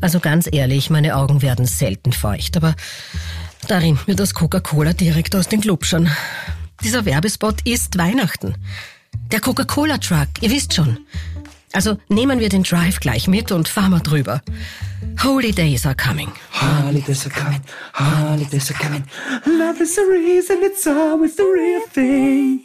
Also ganz ehrlich, meine Augen werden selten feucht, aber da rinnt mir das Coca-Cola direkt aus den Glubschern. Dieser Werbespot ist Weihnachten. Der Coca-Cola-Truck, ihr wisst schon. Also nehmen wir den Drive gleich mit und fahren wir drüber. Holy days are coming. Holidays are coming, holidays are coming. Love is the reason, it's always the real thing.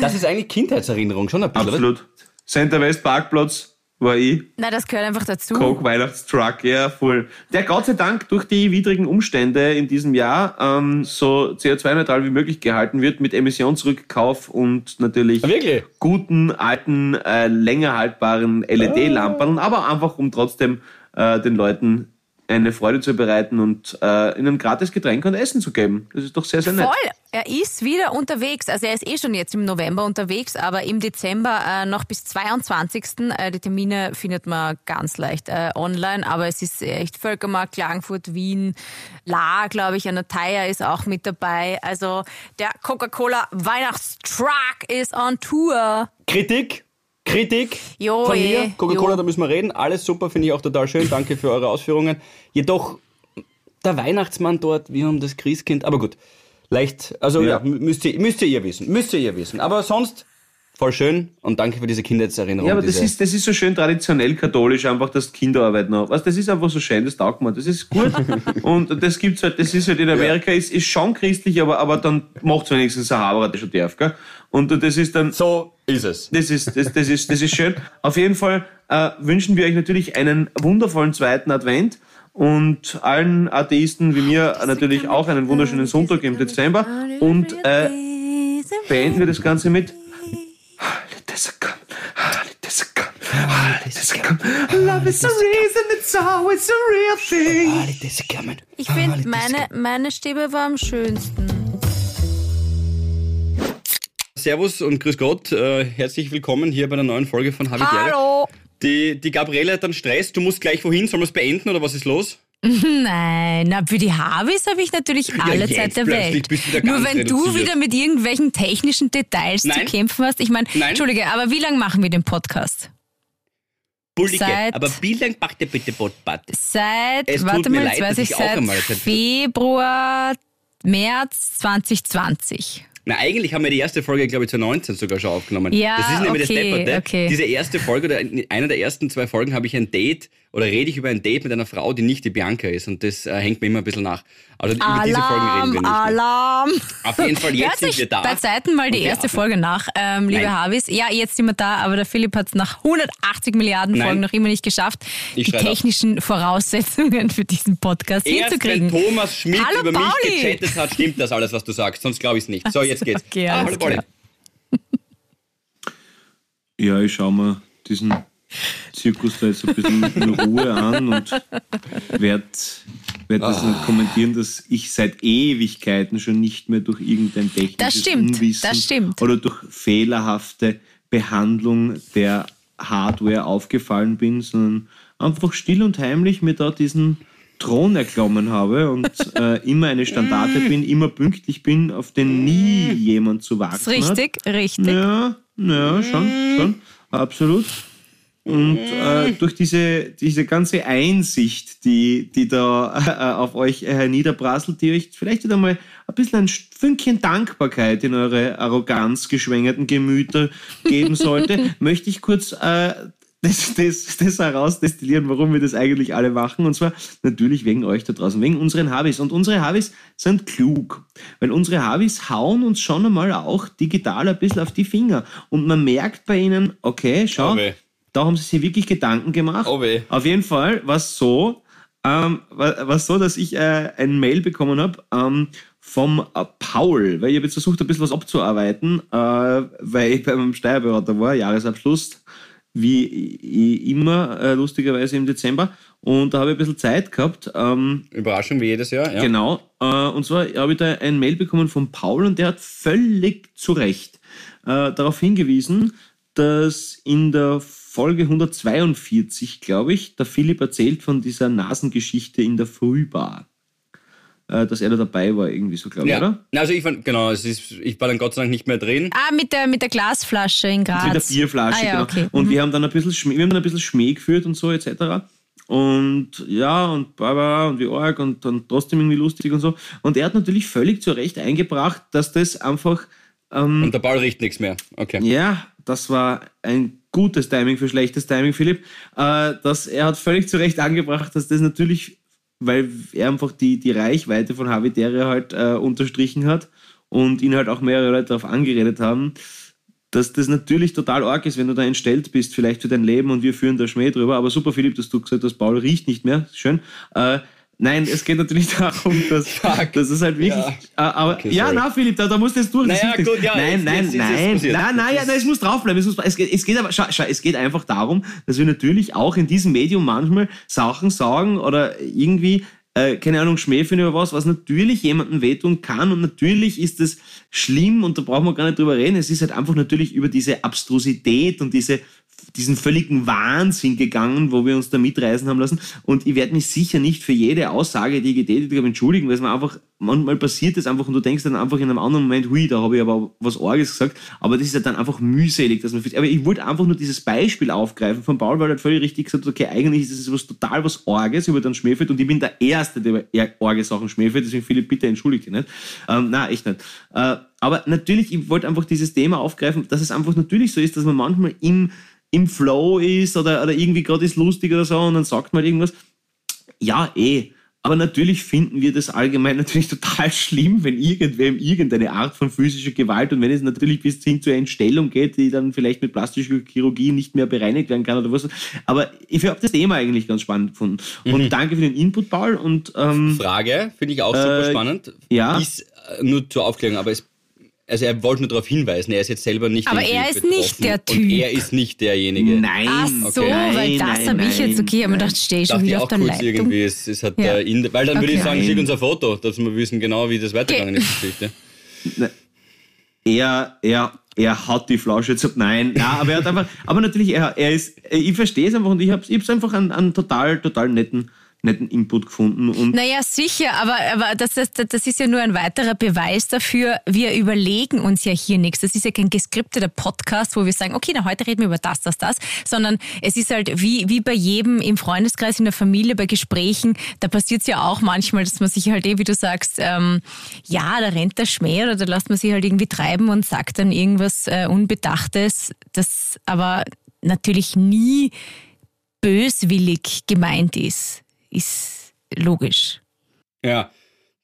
Das ist eigentlich Kindheitserinnerung, schon ein bisschen. oder? Absolut. Center West Parkplatz war ich. Na, das gehört einfach dazu. Coke Weihnachtstruck, ja, voll. Der Gott sei Dank durch die widrigen Umstände in diesem Jahr ähm, so CO2-neutral wie möglich gehalten wird mit Emissionsrückkauf und natürlich Ah, wirklich? guten, alten, äh, länger haltbaren LED-Lampen, aber einfach um trotzdem äh, den Leuten eine Freude zu bereiten und äh, ihnen gratis Getränke und Essen zu geben. Das ist doch sehr, sehr nett. Voll, er ist wieder unterwegs. Also er ist eh schon jetzt im November unterwegs, aber im Dezember äh, noch bis 22. Äh, die Termine findet man ganz leicht äh, online, aber es ist echt Völkermarkt, Klagenfurt, Wien, La, glaube ich, an der Theier ist auch mit dabei. Also der Coca-Cola Weihnachtstruck ist on Tour. Kritik? Kritik Jo, von eh, mir. Coca-Cola, jo. da müssen wir reden. Alles super, finde ich auch total schön. Danke für eure Ausführungen. Jedoch, der Weihnachtsmann dort, wir haben das Christkind. Aber gut, leicht, also ja, Ja. müsst, ihr, müsst ihr wissen. Müsst ihr wissen. Aber sonst, voll schön und danke für diese Kindheitserinnerung. Ja, aber das ist, das ist so schön traditionell katholisch, einfach, dass die Kinderarbeit noch. Was, das ist einfach so schön, das taugt mir. Das ist gut. und das gibt's halt, das ist halt in Amerika, ist, ist schon christlich, aber, aber dann macht's wenigstens ein Haberer, der schon darf, gell? Und das ist dann, So ist es. das ist, das, das ist, das ist schön. Auf jeden Fall äh, wünschen wir euch natürlich einen wundervollen zweiten Advent und allen Atheisten wie mir natürlich auch einen wunderschönen Sonntag im Dezember und äh, beenden wir das Ganze mit Love is the reason, it's always a real thing. Ich finde, meine, meine Stäbe war am schönsten. Servus und grüß Gott. Äh, herzlich willkommen hier bei der neuen Folge von Habitäre. Hallo! Die, die Gabriele hat dann Stress. Du musst gleich wohin. Sollen wir es beenden oder was ist los? Nein, na, für die Harvis habe ich natürlich alle Zeit der Welt. du Nur wenn du reduziert. wieder mit irgendwelchen technischen Details zu Nein. kämpfen hast. Ich meine. Entschuldige, aber wie lange machen wir den Podcast? Bullige. Seit- Aber wie lang macht ihr bitte Botbad? Seit, Es warte mal, leid, jetzt weiß ich, ich seit Februar, März 2020. Na, eigentlich haben wir die erste Folge, glaube ich, 2019 sogar schon aufgenommen. Ja, das ist nämlich okay, das Depperte. okay. Diese erste Folge oder in einer der ersten zwei Folgen habe ich ein Date oder rede ich über ein Date mit einer Frau, die nicht die Bianca ist. Und das äh, hängt mir immer ein bisschen nach. Also über diese Folgen reden wir Alarm, nicht. Mehr. Alarm! Auf jeden Fall, jetzt sind wir da. bei Zeiten mal die erste atmen. Folge nach, ähm, liebe. Harvis. Ja, jetzt sind wir da, aber der Philipp hat es nach 180 Milliarden Nein. Folgen noch immer nicht geschafft, Ich die schreib ab. technischen Voraussetzungen für diesen Podcast Erst hinzukriegen. wenn Thomas Schmidt Hallo, über mich Pauli. gechattet hat, stimmt das alles, was du sagst. Sonst glaube ich es nicht. So, jetzt geht's. okay, ah, hallo, Pauli. Ja, ich schaue mir diesen Zirkus da jetzt ein bisschen in Ruhe an und werde werd das dann kommentieren, dass ich seit Ewigkeiten schon nicht mehr durch irgendein technisches Das stimmt, Unwissen das stimmt. oder durch fehlerhafte Behandlung der Hardware aufgefallen bin, sondern einfach still und heimlich mir da diesen Thron erklommen habe und äh, immer eine Standarte bin, immer pünktlich bin, auf den nie jemand zu warten Ist richtig, richtig. ja, ja, schon, schon, absolut. Und äh, durch diese, diese ganze Einsicht, die, die da äh, auf euch äh, niederprasselt, die euch vielleicht wieder mal ein bisschen ein Fünkchen Dankbarkeit in eure arroganz geschwängerten Gemüter geben sollte, möchte ich kurz äh, das, das, das herausdestillieren, warum wir das eigentlich alle machen. Und zwar natürlich wegen euch da draußen, wegen unseren Habis. Und unsere Habis sind klug. Weil unsere Habis hauen uns schon einmal auch digital ein bisschen auf die Finger. Und man merkt bei ihnen, okay, schau, weh. Da haben sie sich wirklich Gedanken gemacht. Oh weh. Auf jeden Fall war es so, ähm, war war so, dass ich äh, ein Mail bekommen habe ähm, vom äh, Paul, weil ich habe jetzt versucht, ein bisschen was abzuarbeiten, äh, weil ich beim Steuerberater war, Jahresabschluss, wie immer, äh, lustigerweise im Dezember. Und da habe ich ein bisschen Zeit gehabt. Ähm, Überraschung wie jedes Jahr. Ja. Genau. Äh, und zwar habe ich da ein Mail bekommen von Paul und der hat völlig zu Recht äh, darauf hingewiesen, dass in der Folge 142, glaube ich, der Philipp erzählt von dieser Nasengeschichte in der Frühbar. Äh, dass er da dabei war, irgendwie so, glaube ich, Ja. oder? Also ich fand, genau, es ist, ich war dann Gott sei Dank nicht mehr drin. Ah, mit der, mit der Glasflasche in Graz. Mit der Bierflasche, ah, ja, genau. okay. Und wir haben dann ein bisschen Schmäh, wir haben dann ein bisschen Schmäh geführt und so, etc. und ja, und bla und wie arg und dann trotzdem irgendwie lustig und so. Und er hat natürlich völlig zu Recht eingebracht, dass das einfach. Ähm, und der Ball riecht nichts mehr. Okay. Ja, das war ein gutes Timing für schlechtes Timing, Philipp. Äh, dass er hat völlig zu Recht angebracht, dass das natürlich, weil er einfach die, die Reichweite von Habitäre halt äh, unterstrichen hat und ihn halt auch mehrere Leute darauf angeredet haben, dass das natürlich total arg ist, wenn du da entstellt bist, vielleicht für dein Leben und wir führen da Schmäh drüber. Aber super, Philipp, dass du gesagt hast, Paul riecht nicht mehr. Schön. Äh, nein, es geht natürlich darum, dass, dass es halt wirklich. Ja, äh, aber, okay, ja na, Philipp, da, da musst du jetzt durch. Naja, gut, ja, nein, nein, jetzt, nein, jetzt nein, nein, ja, nein, es muss draufbleiben. Es, muss, es, geht, es geht aber, schau, schau, es geht einfach darum, dass wir natürlich auch in diesem Medium manchmal Sachen sagen oder irgendwie äh, keine Ahnung, Schmähfen über was, was natürlich jemandem wehtun kann und natürlich ist es schlimm und da brauchen wir gar nicht drüber reden. Es ist halt einfach natürlich über diese Abstrusität und diese diesen völligen Wahnsinn gegangen, wo wir uns da mitreisen haben lassen. Und ich werde mich sicher nicht für jede Aussage, die ich getätigt habe, entschuldigen, weil es mir einfach, manchmal passiert das einfach und du denkst dann einfach in einem anderen Moment, hui, da habe ich aber was Orges gesagt. Aber das ist ja dann einfach mühselig, dass man Aber ich wollte einfach nur dieses Beispiel aufgreifen von Paul, weil er halt völlig richtig gesagt hat, okay, eigentlich ist es was total was Orges über den Schmähfeld und ich bin der Erste, der über Orge Sachen schmähfeld, deswegen Philipp, bitte entschuldige nicht. Ähm, nein, echt nicht. Äh, aber natürlich, ich wollte einfach dieses Thema aufgreifen, dass es einfach natürlich so ist, dass man manchmal im im Flow ist oder, oder irgendwie gerade ist lustig oder so und dann sagt man irgendwas. Ja, eh. Aber natürlich finden wir das allgemein natürlich total schlimm, wenn irgendwem irgendeine Art von physischer Gewalt und wenn es natürlich bis hin zur Entstellung geht, die dann vielleicht mit plastischer Chirurgie nicht mehr bereinigt werden kann oder was. Aber ich habe das Thema eigentlich ganz spannend gefunden. Und mhm. danke für den Input, Paul. Und, ähm, Frage, finde ich auch super äh, spannend. Ja. Ist äh, nur zur Aufklärung, aber es also er wollte nur darauf hinweisen, er ist jetzt selber nicht Aber er ist nicht der Typ. Und er ist nicht derjenige. Nein. Ach so, okay. weil das habe ich jetzt, okay, aber ich dachte, stehe schon wieder auf der Leitung. Irgendwie, es, es hat ja. in, weil dann okay. würde ich sagen, schick uns ein Foto, dass wir wissen genau, wie das weitergegangen ist, Geschichte. Er, er, er hat die Flasche zu. Nein, nein, aber er hat einfach, aber natürlich, er, er ist, ich verstehe es einfach und ich habe es einfach einen, einen total, total netten netten Input gefunden. Und naja, sicher, aber, aber das, das, das ist ja nur ein weiterer Beweis dafür, wir überlegen uns ja hier nichts. Das ist ja kein geskripteter Podcast, wo wir sagen, okay, na, heute reden wir über das, das, das, sondern es ist halt wie, wie bei jedem im Freundeskreis, in der Familie, bei Gesprächen, da passiert es ja auch manchmal, dass man sich halt eh, wie du sagst, ähm, ja, da rennt der Schmäh oder da lässt man sich halt irgendwie treiben und sagt dann irgendwas äh, Unbedachtes, das aber natürlich nie böswillig gemeint ist ist logisch. Ja,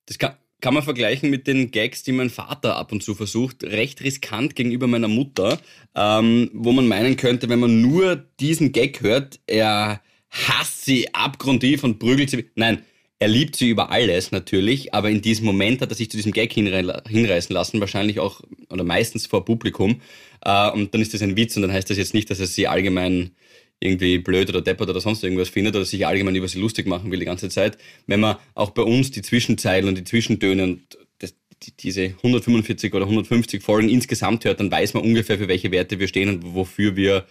das kann, kann man vergleichen mit den Gags, die mein Vater ab und zu versucht, recht riskant gegenüber meiner Mutter, ähm, wo man meinen könnte, wenn man nur diesen Gag hört, er hasst sie abgrundtief und prügelt sie. Nein, er liebt sie über alles natürlich, aber in diesem Moment hat er sich zu diesem Gag hinreißen lassen, wahrscheinlich auch oder meistens vor Publikum. Äh, und dann ist das ein Witz und dann heißt das jetzt nicht, dass er sie allgemein irgendwie blöd oder deppert oder sonst irgendwas findet oder sich allgemein über sie lustig machen will die ganze Zeit. Wenn man auch bei uns die Zwischenzeilen und die Zwischentöne und das, die, diese 145 oder 150 Folgen insgesamt hört, dann weiß man ungefähr, für welche Werte wir stehen und wofür wir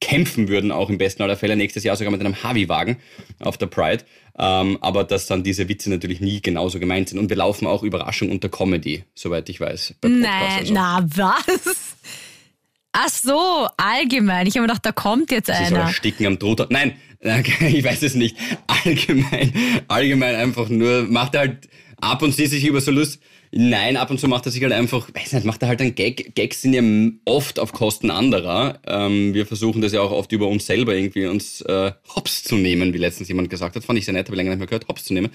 kämpfen würden, auch im besten aller Fälle nächstes Jahr sogar mit einem Harvey-Wagen auf der Pride. Ähm, aber dass dann diese Witze natürlich nie genauso gemeint sind. Und wir laufen auch Überraschung unter Comedy, soweit ich weiß. Nein, also. na was? Ach so, allgemein. Ich habe mir gedacht, da kommt jetzt Sie einer. Sie sticken am Droht. Nein, ich weiß es nicht. Allgemein, allgemein einfach nur, macht er halt ab und zu sich über so Lust. Nein, ab und zu macht er sich halt einfach, weiß nicht, macht er halt einen Gag. Gags sind ja oft auf Kosten anderer. Ähm, wir versuchen das ja auch oft über uns selber irgendwie uns äh, hops zu nehmen, wie letztens jemand gesagt hat. Fand ich sehr nett, habe ich länger nicht mehr gehört, hops zu nehmen.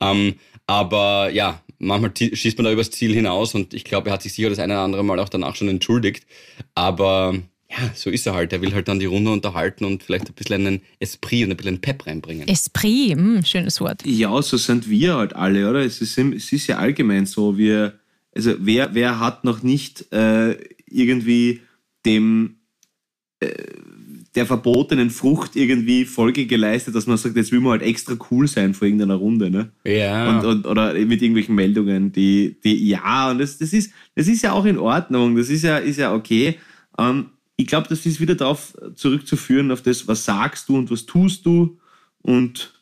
Ähm, aber ja, manchmal schießt man da übers Ziel hinaus und ich glaube, er hat sich sicher das eine oder andere Mal auch danach schon entschuldigt. Aber ja, so ist er halt. Er will halt dann die Runde unterhalten und vielleicht ein bisschen einen Esprit und ein bisschen einen Pep reinbringen. Esprit, mh, hm, schönes Wort. Ja, so sind wir halt alle, oder? Es ist, es ist ja allgemein so, wir, also wer, wer hat noch nicht äh, irgendwie dem äh, der verbotenen Frucht irgendwie Folge geleistet, dass man sagt, jetzt will man halt extra cool sein vor irgendeiner Runde, ne? Ja. Und, und, oder mit irgendwelchen Meldungen, die, die ja, und das, das, ist, das ist ja auch in Ordnung, das ist ja, ist ja okay. Ähm, ich glaube, das ist wieder darauf zurückzuführen, auf das, was sagst du und was tust du. Und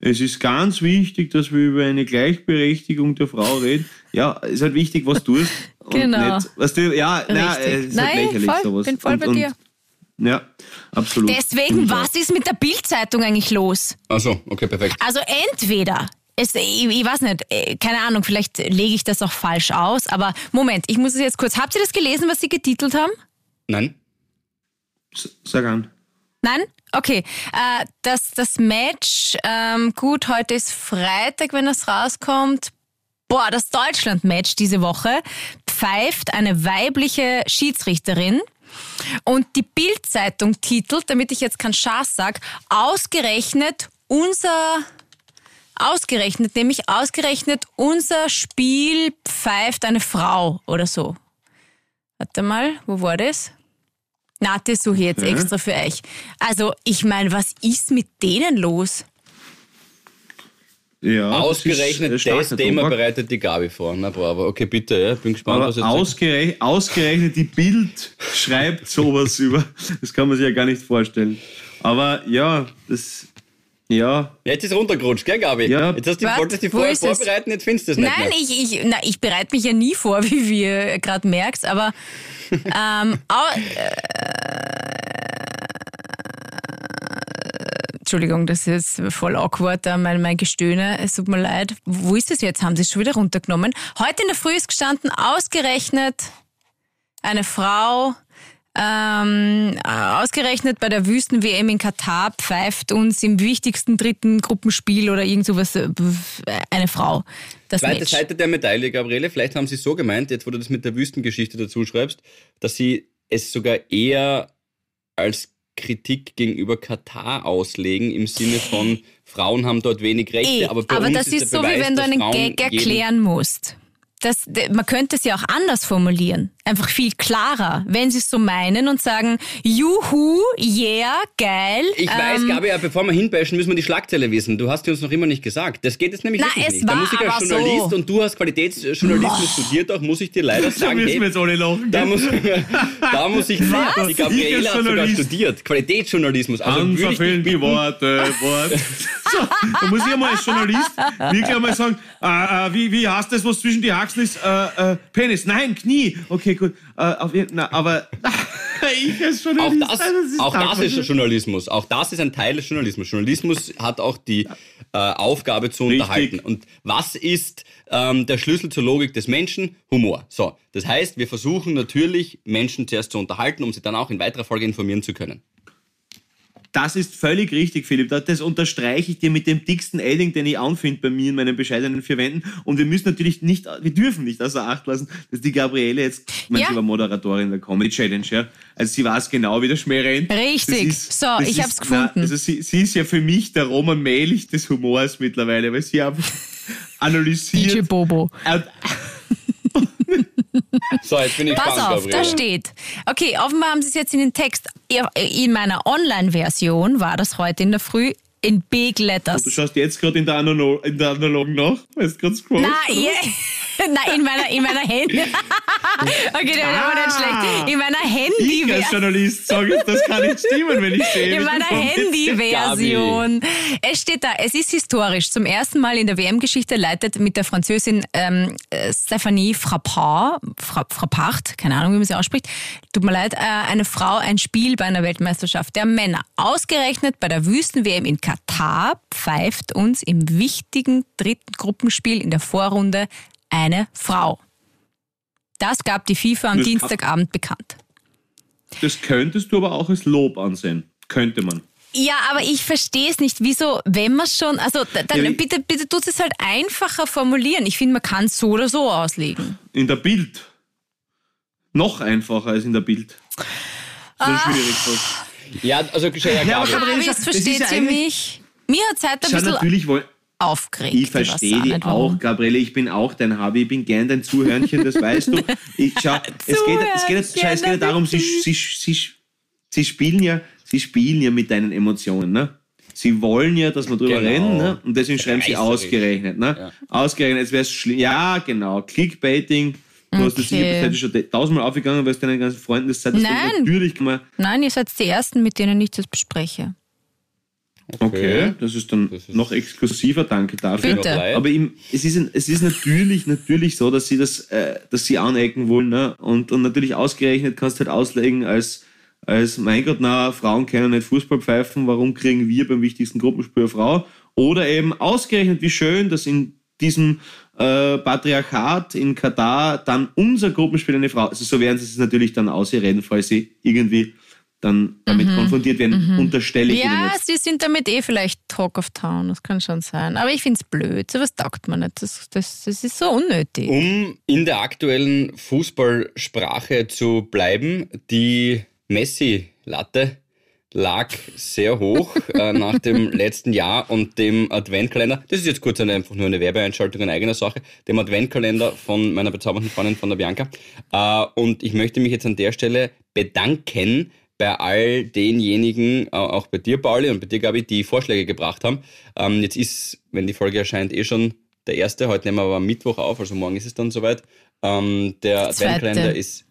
es ist ganz wichtig, dass wir über eine Gleichberechtigung der Frau reden. Ja, es ist halt wichtig, was du tust. genau. Nicht, was du, ja, na, es ist halt Nein, halt lächerlich voll, sowas. bin voll und, bei dir. Ja, absolut. Deswegen, äh, was ist mit der Bildzeitung eigentlich los? Achso, okay, perfekt. Also entweder, es, ich, ich weiß nicht, äh, keine Ahnung, vielleicht lege ich das auch falsch aus, aber Moment, ich muss es jetzt kurz. Habt ihr das gelesen, was sie getitelt haben? Nein? s- Sag an. Nein? Okay. Äh, das, das Match, ähm, gut, heute ist Freitag, wenn das rauskommt. Boah, das Deutschland-Match diese Woche pfeift eine weibliche Schiedsrichterin. Und die Bild-Zeitung titelt, damit ich jetzt keinen Schaß sag, ausgerechnet unser, ausgerechnet, nämlich ausgerechnet unser Spiel pfeift eine Frau oder so. Warte mal, wo war das? Na, das suche ich jetzt Okay. extra für euch. Also, ich meine, was ist mit denen los? Ja, Ausgerechnet das ist, äh, das stark, Thema Tobak. bereitet die Gabi vor. Na bravo. Okay, bitte, ja. bin gespannt, was Aber jetzt ausgerech ausgerechnet die Bild schreibt sowas über. Das kann man sich ja gar nicht vorstellen. Aber ja, das. Ja, Jetzt ist runtergerutscht, gell, Gabi? Ja. Jetzt hast du, Was? wolltest du vorher vorbereiten, jetzt findest du es nicht Nein, mehr. ich, ich, na, ich bereite mich ja nie vor, wie wir gerade merkst, aber ähm, au, äh, Entschuldigung, das ist voll awkward, da mein, mein Gestöhne. Es tut mir leid. Wo ist es jetzt? Haben sie es schon wieder runtergenommen? Heute in der Früh ist gestanden, ausgerechnet eine Frau, ähm, ausgerechnet bei der Wüsten-WM in Katar pfeift uns im wichtigsten dritten Gruppenspiel oder irgend sowas äh, eine Frau. Das Zweite Match. Seite der Medaille, Gabriele. Vielleicht haben sie es so gemeint, jetzt wo du das mit der Wüstengeschichte dazu schreibst, dass sie es sogar eher als Kritik gegenüber Katar auslegen, im Sinne von Frauen haben dort wenig Rechte, Eh, aber bei aber uns das ist, ist so, wie Beweis, wenn du einen Frauen Gag erklären musst. Das, man könnte es ja auch anders formulieren. Einfach viel klarer. Wenn sie es so meinen und sagen, juhu, yeah, geil. Ich weiß, ähm, Gabi, aber bevor wir hinbashen, müssen wir die Schlagzeile wissen. Du hast die uns noch immer nicht gesagt. Das geht jetzt nämlich Na, es nicht. Da war muss ich als aber Journalist so. und du hast Qualitätsjournalismus studiert, auch muss ich dir leider da sagen, müssen hey, wir jetzt alle lachen. da muss, da muss ich sagen, die als hat sogar studiert. Qualitätsjournalismus. Also Dann würde ich verfehlen die Worte, Wort. So, da muss ich einmal als Journalist wirklich einmal sagen, äh, äh, wie, wie heißt das, was zwischen die Achseln ist? Äh, äh, Penis, nein, Knie. Okay, gut. Äh, auf, jeden- na, aber ich als Auch Journalist, das, ist auch das ist Journalismus. Auch das ist ein Teil des Journalismus. Journalismus hat auch die äh, Aufgabe zu Richtig. unterhalten. Und was ist ähm, der Schlüssel zur Logik des Menschen? Humor. So, das heißt, wir versuchen natürlich, Menschen zuerst zu unterhalten, um sie dann auch in weiterer Folge informieren zu können. Das ist völlig richtig, Philipp. Das- unterstreiche ich dir mit dem dicksten Edding, den ich anfinde bei mir in meinen bescheidenen vier Wänden. Und wir müssen natürlich nicht, wir dürfen nicht außer Acht lassen, dass die Gabriele jetzt, ich meine, Ja. sie war Moderatorin der Comedy Challenge, ja. Also sie weiß genau, wie der Schmäh rennt. Richtig. Das So, ich hab's gefunden. Na, also sie, sie ist ja für mich der Roman Mählich des Humors mittlerweile, weil sie einfach analysiert. DJ Bobo. So, jetzt bin ich Pass gespannt, auf, da Gabriele. steht. Okay, offenbar haben sie es jetzt in den Text. In meiner Online-Version war das heute in der Früh in Big Letters. Du schaust jetzt gerade in, der Analo- in der Analogen nach, weil es gerade scrollst. Oder? yeah. Nein, in meiner, in meiner Handy. okay, der war nicht schlecht. In meiner Ich Handy. als Journalist sage das kann nicht stimmen, wenn ich sehe. In meiner Handy-Version. Es steht da, es ist historisch. Zum ersten Mal in der WM-Geschichte leitet mit der Französin ähm, äh, Stephanie Frappard, Fra Frappard, keine Ahnung, wie man sie ausspricht, tut mir leid, äh, eine Frau ein Spiel bei einer Weltmeisterschaft der Männer. Ausgerechnet bei der Wüsten-WM in Katar pfeift uns im wichtigen dritten Gruppenspiel in der Vorrunde eine Frau. Das gab die FIFA am Das- Dienstagabend bekannt. Das könntest du aber auch als Lob ansehen. Könnte man. Ja, aber ich verstehe es nicht. Wieso, wenn man schon, also da- dann Ja, bitte, bitte tut es halt einfacher formulieren. Ich finde, man kann es so oder so auslegen. In der Bild. Noch einfacher als in der Bild. So Ah. schwierig fast. Ja, also ja, Ja, aber man- Aber jetzt versteht eigentlich- mich. Mir hat es heute ein Schau, bisschen natürlich woll- aufgeregt. Ich verstehe warum. auch, Gabriele. Ich bin auch dein Hobby. Ich bin gern dein Zuhörnchen, das weißt du. Ich, schau, es, geht, es, geht, es, geht, es geht ja darum, sie, sie, sie, sie, spielen ja, sie spielen ja mit deinen Emotionen. Ne? Sie wollen ja, dass wir drüber Genau. reden. Ne? Und deswegen schreiben sie ausgerechnet. Ne? Ja. Ausgerechnet, als wäre es schlimm. Ja, genau. Clickbaiting. Du hast das Okay. sicher heute schon tausendmal aufgegangen, weil es deinen ganzen Freunden das. Das Nein. Natürlich kann man. Nein, ihr seid die Ersten, mit denen ich das bespreche. Okay, das ist dann Das ist- noch exklusiver. Danke dafür. Bitte. Aber ihm, es, ist, ein- es ist natürlich, natürlich so, dass sie das, äh, dass sie anecken wollen, ne? Und, und natürlich ausgerechnet kannst du halt auslegen als, als, mein Gott, na, Frauen können nicht Fußball pfeifen, warum kriegen wir beim wichtigsten Gruppenspiel eine Frau? Oder eben ausgerechnet, wie schön, dass in diesem äh, Patriarchat in Katar dann unser Gruppenspiel eine Frau, also so werden sie es natürlich dann ausreden, falls sie irgendwie dann damit konfrontiert werden, unterstelle ich ihnen Ja, jetzt. sie sind damit eh vielleicht Talk of Town, das kann schon sein. Aber ich finde es blöd, sowas taugt man nicht. Das, das, das ist so unnötig. Um in der aktuellen Fußballsprache zu bleiben, die Messi-Latte lag sehr hoch äh, nach dem letzten Jahr und dem Adventkalender. Das ist jetzt kurz eine, einfach nur eine Werbeeinschaltung in eigener Sache. Dem Adventkalender von meiner bezaubernden Freundin von der Bianca. Äh, und ich möchte mich jetzt an der Stelle bedanken bei all denjenigen, auch bei dir, Pauli, und bei dir, Gabi, die Vorschläge gebracht haben. Ähm, jetzt ist, wenn die Folge erscheint, eh schon der erste. Heute nehmen wir aber am Mittwoch auf, also morgen ist es dann soweit. Ähm, der. Adventkalender ist.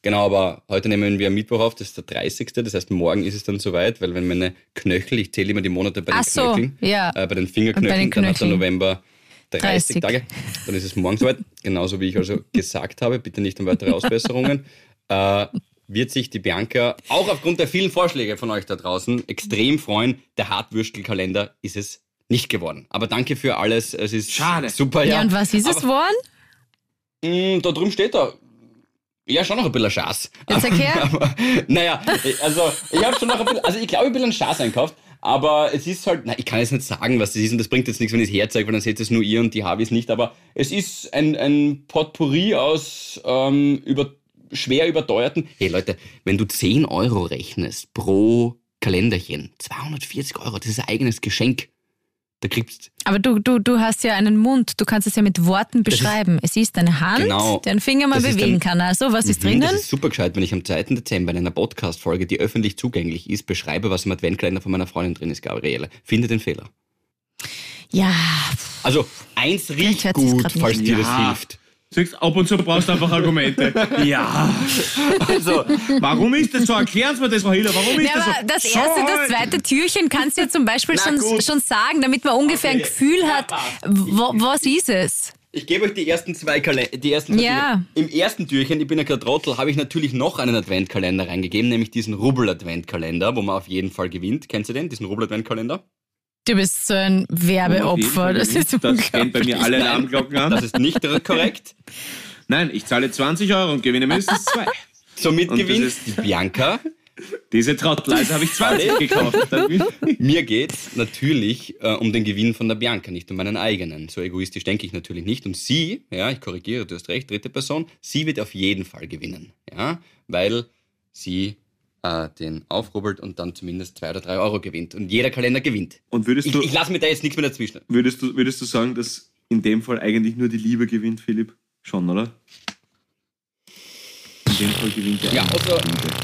Genau, aber heute nehmen wir Mittwoch auf, das ist der 30. Das heißt, morgen ist es dann soweit, weil wenn meine Knöchel, ich zähle immer die Monate bei den Ach so, Knöcheln, ja. äh, bei den Und bei Fingerknöcheln, den dann hat der. November 30, 30. Tage. Dann ist es morgen soweit. Genauso wie ich also gesagt habe, bitte nicht um weitere Ausbesserungen. äh, wird sich die Bianca auch aufgrund der vielen Vorschläge von euch da draußen extrem freuen. Der Hartwürstelkalender ist es nicht geworden. Aber danke für alles. Es ist Schade. super. Ja, Ja, und was ist es Aber, geworden? mh, da drüben steht da. Ja, schon noch ein bisschen Schaß. Jetzt erklär. Aber, naja, also ich habe schon noch ein bisschen, also ich glaube, ich bin einen Schaß einkauft, aber es ist halt, na, ich kann jetzt nicht sagen, was das ist und das bringt jetzt nichts, wenn ich es herzeige, weil dann seht ihr es nur ihr und die Habis nicht, aber es ist ein, ein Potpourri aus ähm, über, schwer überteuerten, hey Leute, wenn du 10 Euro rechnest pro Kalenderchen, 240 Euro, das ist ein eigenes Geschenk. Da kriegst Aber du, du, du hast ja einen Mund, du kannst es ja mit Worten ist- beschreiben. es ist eine Hand, Genau. die einen Finger mal Das ist bewegen ein- kann. Also, was ist Mhm, drinnen? Das ist super gescheit, wenn ich am 2. Dezember in einer Podcast-Folge, die öffentlich zugänglich ist, beschreibe, was im Adventkalender von meiner Freundin drin ist, Gabriele. Finde den Fehler. Ja, Also, eins riecht gut, falls dir das Ja. hilft. Sagst, ab und zu brauchst du einfach Argumente. ja. Also, Warum ist das so? Erklären Sie mir das, Frau Hiller. Warum ist Ja, das so? aber das So erste, das halt. zweite Türchen kannst du ja zum Beispiel Na schon, gut. schon sagen, damit man ungefähr ein Okay. Gefühl hat, wo, was ist es? ich gebe euch die ersten zwei Kalender, die ersten zwei Ja. Türchen. Im ersten Türchen, ich bin ja gerade Trottel, habe ich natürlich noch einen Adventkalender reingegeben, nämlich diesen Rubbel-Adventkalender, wo man auf jeden Fall gewinnt. Kennst du den, diesen Rubbel-Adventkalender? Du bist so ein Werbeopfer. Das ist das gehen bei mir alle. Alarmglocken an. Das ist nicht korrekt. Nein, ich zahle 20 Euro und gewinne mindestens zwei. Somit Und gewinnt die Bianca. Diese Trottel, also habe ich 20 gekauft. Mir geht's natürlich äh, um den Gewinn von der Bianca, nicht um meinen eigenen. So egoistisch denke ich natürlich nicht. Und sie, ja, ich korrigiere, du hast recht, dritte Person, sie wird auf jeden Fall gewinnen. Ja, weil sie äh, den aufrubbelt und dann zumindest zwei oder drei Euro gewinnt. Und jeder Kalender gewinnt. Und würdest Ich, du, ich lasse mir da jetzt nichts mehr dazwischen. würdest, du, würdest du sagen, dass in dem Fall eigentlich nur die Liebe gewinnt, Philipp? Schon, oder? In dem Fall gewinnt ja, Ja, eigentlich außer- die Liebe.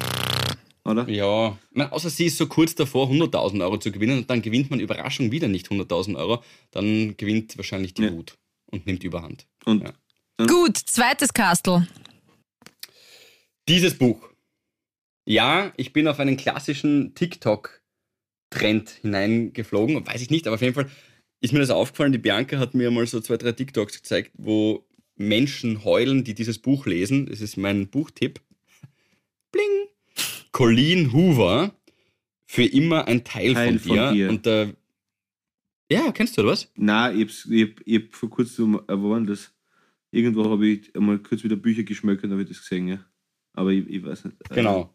Oder? Ja, meine, außer sie ist so kurz davor, 100.000 Euro zu gewinnen und dann gewinnt man Überraschung wieder nicht 100.000 Euro, dann gewinnt wahrscheinlich die Ja. Wut und nimmt Überhand. Und Ja. Gut, zweites Kastel. Dieses Buch. Ja, ich bin auf einen klassischen TikTok-Trend hineingeflogen, weiß ich nicht, aber auf jeden Fall ist mir das aufgefallen. Die Bianca hat mir mal so zwei, drei TikToks gezeigt, wo Menschen heulen, die dieses Buch lesen. Das ist mein Buchtipp. Bling! Colleen Hoover, für immer ein Teil, Teil von, dir. von dir. Und da. ja, kennst du was? Nein, ich hab's, ich ich hab vor kurzem, äh, wo war denn das? Irgendwo habe ich einmal kurz wieder Bücher geschmökert und habe ich das gesehen, ja. Aber ich, ich weiß nicht. äh, Genau.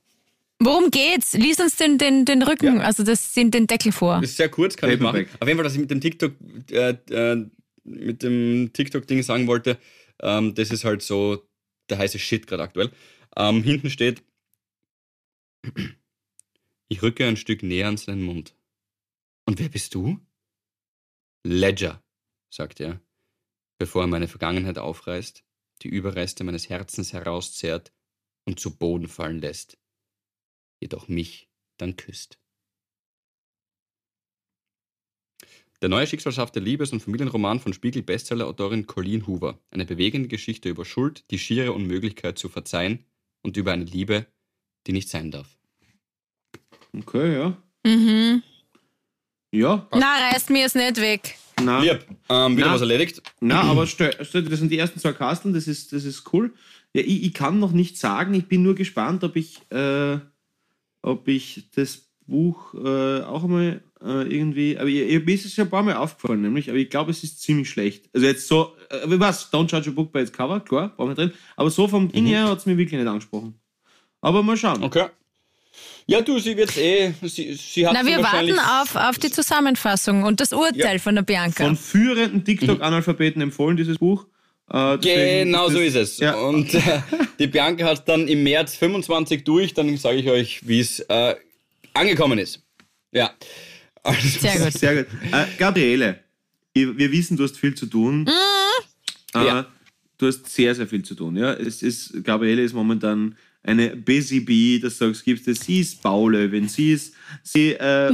Worum geht's? Lies uns den, den, den Rücken, Ja. also das sind den Deckel vor. Das ist sehr kurz, kann ich machen. Paperback. Auf jeden Fall, dass ich mit dem TikTok, äh, äh, mit dem TikTok-Ding sagen wollte, ähm, das ist halt so der heiße Shit gerade aktuell. Ähm, hinten steht, ich rücke ein Stück näher an seinen Mund. Und wer bist du? Ledger, sagt er, bevor er meine Vergangenheit aufreißt, die Überreste meines Herzens herauszehrt und zu Boden fallen lässt, jedoch mich dann küsst. Der neue schicksalshafte Liebes- und Familienroman von Spiegel-Bestseller-Autorin Colleen Hoover. Eine bewegende Geschichte über Schuld, die schiere Unmöglichkeit zu verzeihen und über eine Liebe, die nicht sein darf. Okay, ja. Mhm. Ja, Na, reißt mir es nicht weg. na, Lieb, ähm, wieder Na. was erledigt. na aber stell, stell, dir, das sind die ersten zwei Kasteln, das ist, das ist cool. Ja, ich, ich kann noch nicht sagen, ich bin nur gespannt, ob ich, äh, ob ich das Buch äh, auch einmal äh, irgendwie, aber ihr, mir ist es ja ein paar Mal aufgefallen, nämlich, aber ich glaube, es ist ziemlich schlecht. Also jetzt so, äh, was, don't judge a book by its cover, klar, brauchen wir drin, aber so vom Ding her hat es mir wirklich nicht angesprochen. Aber mal schauen. Okay. Ja, du, sie wird eh. Sie, sie hat Na, wir wahrscheinlich- warten auf, auf die Zusammenfassung und das Urteil Ja. von der Bianca. Von führenden TikTok-Analphabeten empfohlen, dieses Buch. Äh, deswegen Genau so das- ist es. Ja. Und äh, die Bianca hat dann im März 25 durch, dann sage ich euch, wie es äh, angekommen ist. Ja. Also, Sehr gut. Sehr gut. Äh, Gabriele, wir wissen, du hast viel zu tun. Äh, Ja. Du hast sehr, sehr viel zu tun. Ja? Es ist, Gabriele ist momentan eine Busy Bee, das sagst gibt es. Sie ist Baulöwin, sie ist, sie äh,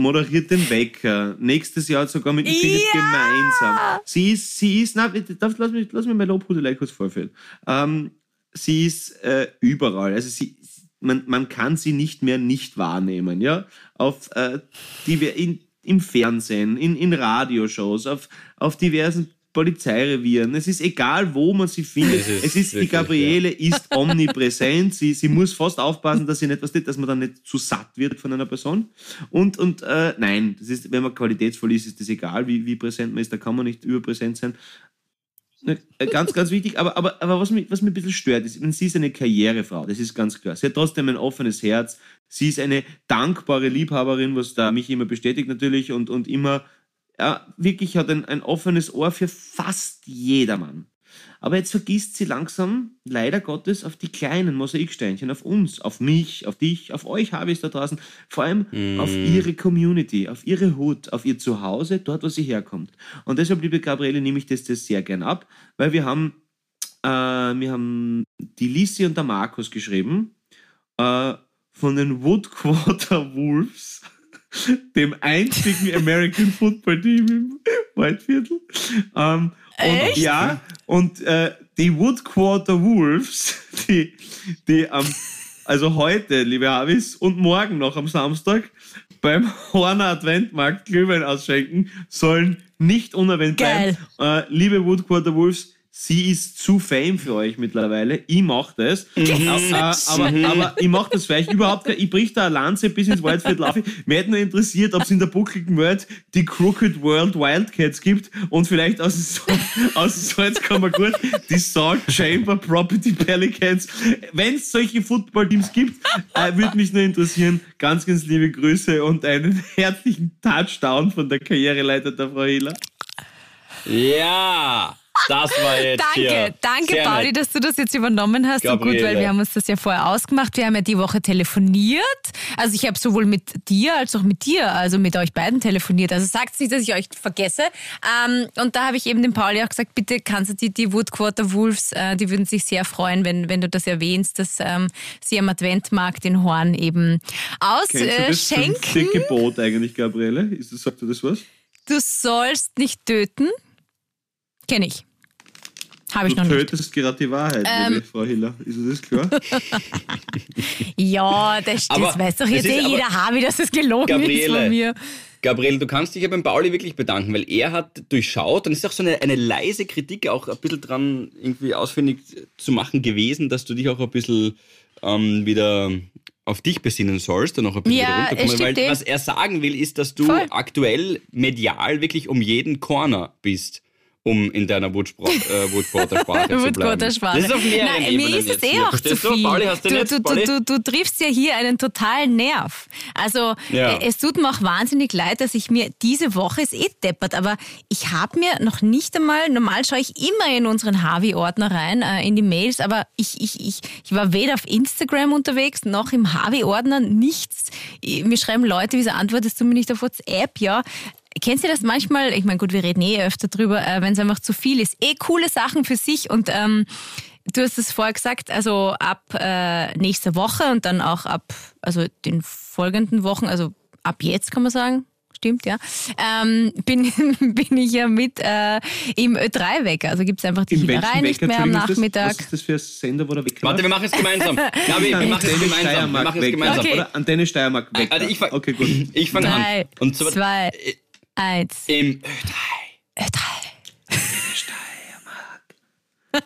moderiert den Wecker. Nächstes Jahr sogar mit dem Philipp gemeinsam. Sie ist, sie ist, na, darf, lass, mich, lass mich meine Lobhudelei kurz vorführen. Ähm, sie ist äh, überall. Also sie, man, man kann sie nicht mehr nicht wahrnehmen, ja. Auf äh, die wir in, im Fernsehen, in, in Radioshows, auf, auf diversen Polizeirevieren. Es ist egal, wo man sie findet. Es ist Es ist, die wirklich, Gabriele ist omnipräsent. Sie, sie muss fast aufpassen, dass sie nicht was dass man dann nicht zu satt wird von einer Person. Und, und äh, nein, das ist, wenn man qualitätsvoll ist, ist das egal, wie, wie präsent man ist. Da kann man nicht überpräsent sein. Ne, äh, Ganz, ganz wichtig, aber, aber, aber was, mich, was mich ein bisschen stört, ist, sie ist eine Karrierefrau, das ist ganz klar. Sie hat trotzdem ein offenes Herz. Sie ist eine dankbare Liebhaberin, was da mich immer bestätigt natürlich und, und immer ja, wirklich hat ein, ein offenes Ohr für fast jedermann. Aber jetzt vergisst sie langsam, leider Gottes, auf die kleinen Mosaiksteinchen, auf uns, auf mich, auf dich, auf euch habe ich es da draußen, vor allem auf ihre Community, auf ihre Hut, auf ihr Zuhause, dort, wo sie herkommt. Und deshalb, liebe Gabriele, nehme ich das, das sehr gern ab, weil wir haben, äh, wir haben die Lisi und der Markus geschrieben äh, von den Woodquarter Wolves, dem einzigen American Football Team im Waldviertel. Ähm, und, Echt? Ja, und äh, die Woodquarter Wolves, die, die am, also heute, liebe Havis, und morgen noch am Samstag beim Horner Adventmarkt Glühwein ausschenken, sollen nicht unerwähnt Geil. bleiben. Äh, liebe Woodquarter Wolves, sie ist zu fame für euch mittlerweile. Ich mach das. Äh, aber, aber ich mach das euch überhaupt kein, Ich brich da eine Lanze bis ins Waldviertel auf. Mir hätte nur interessiert, ob es in der buckligen Welt die Crooked World Wildcats gibt und vielleicht aus, so- aus Salz kann man gut die Salt Chamber Property Pelicans. Wenn es solche Footballteams gibt, äh, würde mich nur interessieren. Ganz, ganz liebe Grüße und einen herzlichen Touchdown von der Karriereleiter der Frau Hiller. Ja, das war jetzt Danke, hier. danke, Sehr Pauli, nett. dass du das jetzt übernommen hast. So gut, Gabriele. weil wir haben uns das ja vorher ausgemacht. Wir haben ja die Woche telefoniert. Also ich habe sowohl mit dir als auch mit dir, also mit euch beiden telefoniert. Also sagt nicht, dass ich euch vergesse. Ähm, und da habe ich eben dem Pauli auch gesagt, bitte kannst du die, die Woodquarter Wolves, äh, die würden sich sehr freuen, wenn, wenn du das erwähnst, dass ähm, sie am Adventmarkt in Horn eben Kennst du das ausschenken. Gebot eigentlich, Gabriele? Ist das, sagt du das was? Du sollst nicht töten. Kenne ich. Habe ich Du noch nicht. tötest gerade die Wahrheit, Ähm. Frau Hiller. Ist das klar? Ja, das, das Aber weiß doch jetzt ist eh jeder Harvey, dass es gelogen ist Gabriele. von mir. Gabriel, du kannst dich ja beim Pauli wirklich bedanken, weil er hat durchschaut, und es ist auch so eine, eine leise Kritik auch ein bisschen dran irgendwie ausfindig zu machen gewesen, dass du dich auch ein bisschen ähm, wieder auf dich besinnen sollst und auch ein bisschen Ja, wieder runterkommen, weil eh. was er sagen will, ist, dass du Voll. aktuell medial wirklich um jeden Corner bist, um in deiner Woodspro- äh, Woodquarter-Sprache zu bleiben. Das ist auf mehreren Nein, Ebenen mir ist es eh hier. auch zu du? viel. Pauli, hast du, du, du, Pauli? du, du, du triffst ja hier einen totalen Nerv. Also Ja. äh, es tut mir auch wahnsinnig leid, dass ich mir diese Woche ist eh deppert, aber ich habe mir noch nicht einmal, normal schaue ich immer in unseren Harvey-Ordner rein, äh, in die Mails, aber ich, ich, ich, ich war weder auf Instagram unterwegs, noch im Harvey-Ordner, nichts. Ich- Mir schreiben Leute, wieso antwortest du mir nicht auf WhatsApp? Ja, Kennst du das manchmal? Ich meine, gut, wir reden eh öfter drüber, äh, wenn es einfach zu viel ist. Eh coole Sachen für sich und ähm, du hast es vorher gesagt, also ab äh, nächster Woche und dann auch ab also den folgenden Wochen, also ab jetzt kann man sagen. Stimmt, ja. Ähm, bin, bin ich ja mit äh, im Ö3-Wecker. Also gibt es einfach die Hielerei nicht mehr am das- Nachmittag. Was ist das für ein Sender, wo der Wecker Warte, wir machen es gemeinsam. Gabi, wir machen es gemeinsam. Wir Steiermark machen es gemeinsam. Okay. Oder Antenne Steiermark Wecker. Also ich fang, okay, gut. Ich fange an. Und zwar zwei, eins. im Ö3.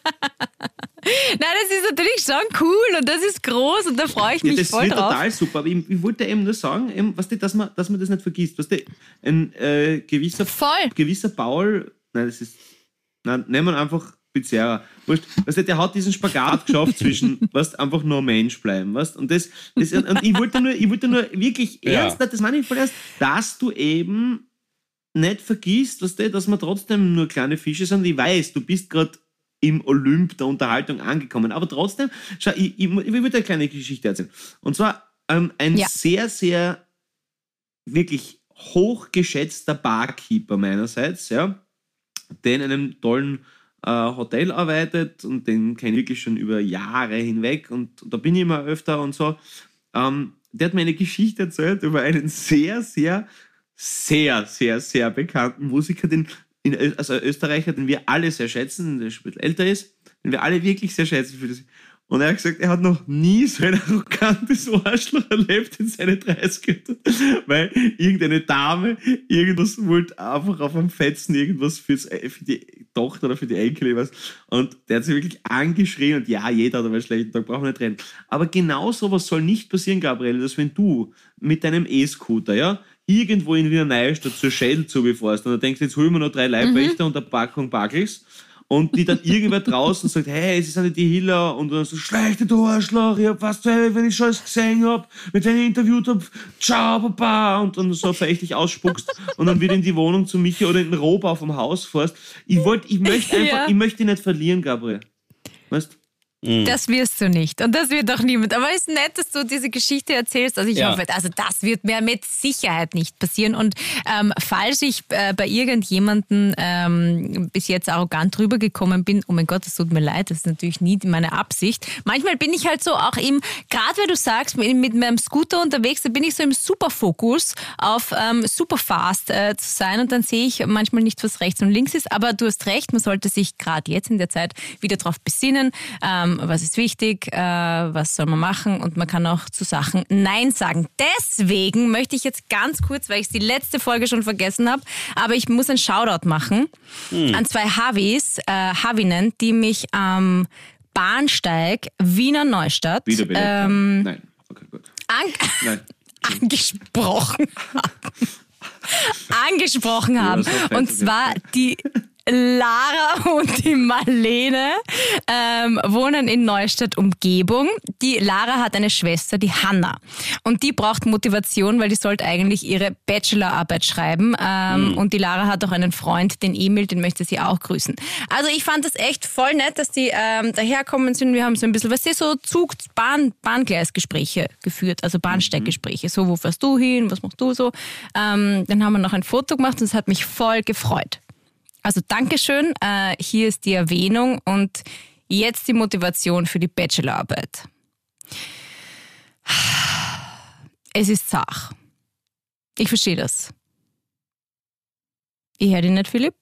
Nein, das ist natürlich schon cool und das ist groß und da freue ich mich Ja, das voll wird drauf. total super. Aber ich, ich wollte eben nur sagen, eben, weißt du, dass, man, dass man das nicht vergisst. Weißt du, ein äh, gewisser, Voll. gewisser Paul, nein, das ist, nein, nehmen wir einfach Pizzeria. Weißt, weißt du, der hat diesen Spagat geschafft zwischen, weißt, einfach nur Mensch bleiben, weißt, und das, das und ich wollte nur, ich wollte nur wirklich Ja. ernst, das meine ich voll ernst, dass du eben nicht vergisst, weißt du, dass wir trotzdem nur kleine Fische sind. Ich weiß, du bist gerade im Olymp der Unterhaltung angekommen. Aber trotzdem, schau, ich, ich, ich dir eine kleine Geschichte erzählen. Und zwar ähm, ein Ja. sehr, sehr wirklich hochgeschätzter Barkeeper meinerseits, ja, der in einem tollen äh, Hotel arbeitet und den kenne ich wirklich schon über Jahre hinweg und, da bin ich immer öfter und so. Ähm, der hat mir eine Geschichte erzählt über einen sehr, sehr, sehr, sehr, sehr bekannten Musiker, den, in, also Österreicher, den wir alle sehr schätzen, der schon ein bisschen älter ist, den wir alle wirklich sehr schätzen für das. Und er hat gesagt, er hat noch nie so ein arrogantes Arschloch erlebt in seinen 30 weil irgendeine Dame irgendwas wollte einfach auf einem Fetzen irgendwas fürs, äh, für die Tochter oder für die Enkel, ich weiß. Und der hat sich wirklich angeschrien und ja, jeder hat einmal einen schlechten Tag, brauchen wir nicht reden. Aber genau sowas soll nicht passieren, Gabriele, dass wenn du mit deinem E-Scooter, ja, irgendwo in Wiener Neustadt zur Schädelzube fährst und du denkst, jetzt holen wir noch drei Leibwächter und eine Packung Backels und die dann irgendwer draußen sagt, hey, sie sind nicht die Hiller und dann so, schlechte du Arschloch, ich hab fast, wenn ich schon alles gesehen hab, mit denen ich interviewt hab, ciao, Papa, und dann so verächtlich ausspuckst und dann wieder in die Wohnung zu Michi oder in den Rohbau vom Haus fährst. Ich wollte, ich möchte einfach, Ja. ich möchte dich nicht verlieren, Gabriel. Weißt Das wirst du nicht. Und das wird auch niemand. Aber es ist nett, dass du diese Geschichte erzählst. Also ich Ja. hoffe, also das wird mir mit Sicherheit nicht passieren. Und ähm, falls ich äh, bei irgendjemandem ähm, bis jetzt arrogant rübergekommen bin, oh mein Gott, das tut mir leid, das ist natürlich nie meine Absicht. Manchmal bin ich halt so auch im, gerade weil du sagst, mit, mit meinem Scooter unterwegs, da bin ich so im Superfokus auf ähm, Superfast äh, zu sein und dann sehe ich manchmal nicht, was rechts und links ist. Aber du hast recht, man sollte sich gerade jetzt in der Zeit wieder darauf besinnen, ähm, was ist wichtig, äh, was soll man machen und man kann auch zu Sachen Nein sagen. Deswegen möchte ich jetzt ganz kurz, weil ich es die letzte Folge schon vergessen habe, aber ich muss einen Shoutout machen an zwei Havis, äh, Havinnen, die mich am Bahnsteig Wiener Neustadt ähm, Nein. Okay, gut. an Nein. angesprochen angesprochen haben. so fett, Und zwar die Lara und die Marlene ähm, wohnen in Neustadt Umgebung. Die Lara hat eine Schwester, die Hanna. Und die braucht Motivation, weil die sollte eigentlich ihre Bachelorarbeit schreiben. Ähm, Und die Lara hat auch einen Freund, den Emil, den möchte sie auch grüßen. Also ich fand das echt voll nett, dass die ähm, daherkommen sind. Wir haben so ein bisschen, was weißt du, so Zug, Bahn, Bahngleisgespräche geführt, also Bahnsteiggespräche. So, wo fährst du hin, was machst du so? Ähm, dann haben wir noch ein Foto gemacht und es hat mich voll gefreut. Also Dankeschön, äh, hier ist die Erwähnung und jetzt die Motivation für die Bachelorarbeit. Es ist zach. Ich verstehe das. Ich höre dich nicht, Philipp.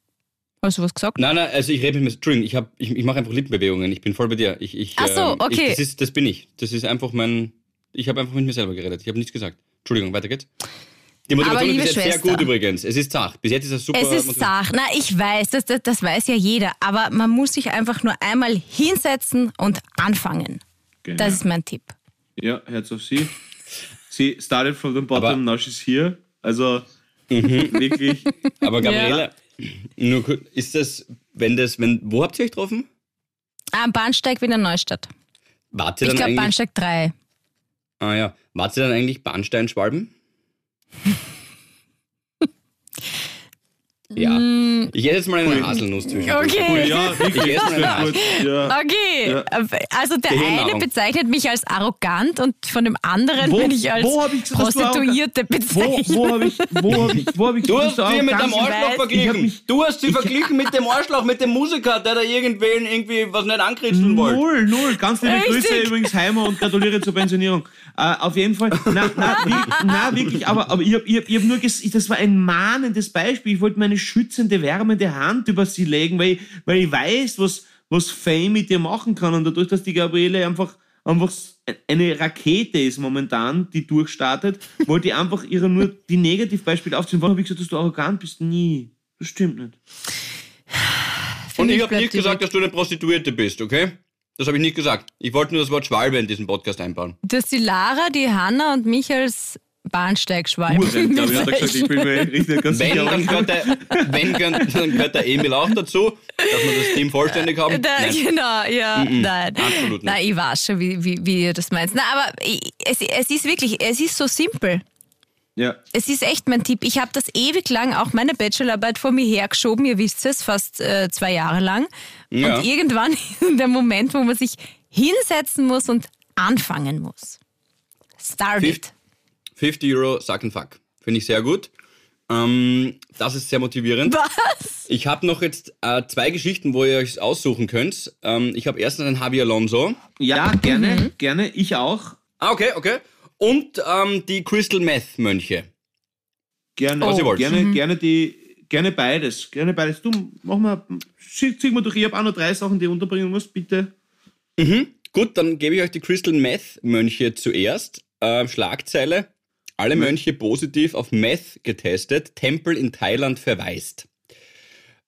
Hast du was gesagt? Nein, nein, also ich rede mit mir. Entschuldigung, ich, hab, ich, ich mache einfach Lippenbewegungen. Ich bin voll bei dir. Ich, ich, Ach so, ähm, okay. Ich, das, ist, das bin ich. Das ist einfach mein. Ich habe einfach mit mir selber geredet. Ich habe nichts gesagt. Entschuldigung, weiter geht's. Die Motivation liebe ist sehr Schwester. gut übrigens. Es ist zart. Bis jetzt ist es super. Es ist Motivation. Sach. Na, ich weiß, das, das, das weiß ja jeder. Aber man muss sich einfach nur einmal hinsetzen und anfangen. Genau. Das ist mein Tipp. Ja, Herz auf sie. Sie started from the bottom, Aber- now she's here. Also Mhm. wirklich. Aber Gabriele, nur kurz, ist das, wenn das, wenn, wo habt ihr euch getroffen? Am Bahnsteig Wiener Neustadt. Wart ihr Ich dann glaube? Bahnsteig 3. Ah ja. Wart ihr dann eigentlich Bahnstein-Schwalben? Ja. Ich esse jetzt mal eine Haselnuss zwischen. Mm. Okay. Ja. Ich esse mal eine. Ja. Okay, Ja. also der eine bezeichnet mich als arrogant und von dem anderen Wo- bin ich als wo ich gesagt, Prostituierte Wo, bezeichnet. wo habe ich, wo hab ich, wo hab ich Du hast sie mit dem? Arschloch verglichen. mich- Du hast sie verglichen mit dem Arschloch, mit dem Musiker, der da irgendwen irgendwie was nicht ankritzeln wollte. Null, null. Ganz liebe Richtig. Grüße übrigens Heimer und gratuliere zur Pensionierung. Äh, auf jeden Fall. Na, na, wirklich, na wirklich, aber, aber ich habe ich hab, ich hab nur ges das war ein mahnendes Beispiel. Ich wollte meine schützende, wärmende Hand über sie legen, weil ich, weil ich weiß, was, was Fame mit dir machen kann. Und dadurch, dass die Gabriele einfach, einfach eine Rakete ist momentan, die durchstartet, wollte ich einfach ihre nur die Negativbeispiele aufziehen. Warum habe ich gesagt, dass du arrogant bist? Nie. Das stimmt nicht. Und ich habe nicht gesagt, dass du eine Prostituierte bist, okay? Das habe ich nicht gesagt. Ich wollte nur das Wort Schwalbe in diesen Podcast einbauen. Du hast die Lara, die Hanna und mich als Bahnsteigschwalbe. Uhren, glaube ich, hat er gesagt. Ich bin mir richtig ganz Wenn, sicher. dann gehört, der, wenn, dann gehört der Emil auch dazu, dass wir das Team vollständig haben. Da, Nein. genau, ja, nein. absolut nicht. Nein, ich weiß schon, wie, wie, wie ihr das meint. Nein, aber ich, es, es ist wirklich, es ist so simpel. Ja. Es ist echt mein Tipp. Ich habe das ewig lang, auch meine Bachelorarbeit vor mir hergeschoben, ihr wisst es, fast äh, zwei Jahre lang. Ja. Und irgendwann ist der Moment, wo man sich hinsetzen muss und anfangen muss. Start it. 50 Euro Suck and Fuck. Finde ich sehr gut. Ähm, das ist sehr motivierend. Was? Ich habe noch jetzt äh, zwei Geschichten, wo ihr euch aussuchen könnt. Ähm, ich habe erstens einen Javi Alonso. ja, gerne, gerne. Ich auch. Ah, okay, okay. Und ähm, die Crystal Meth Mönche. Gerne, Was ihr wollt. gerne, gerne, die, gerne beides. Gerne beides. Du, mach mal, zieh, zieh mal durch. Ich habe auch noch drei Sachen, die ich unterbringen muss, bitte. Gut, dann gebe ich euch die Crystal Meth Mönche zuerst. Äh, Schlagzeile. Alle Mönche positiv auf Meth getestet. Tempel in Thailand verwaist.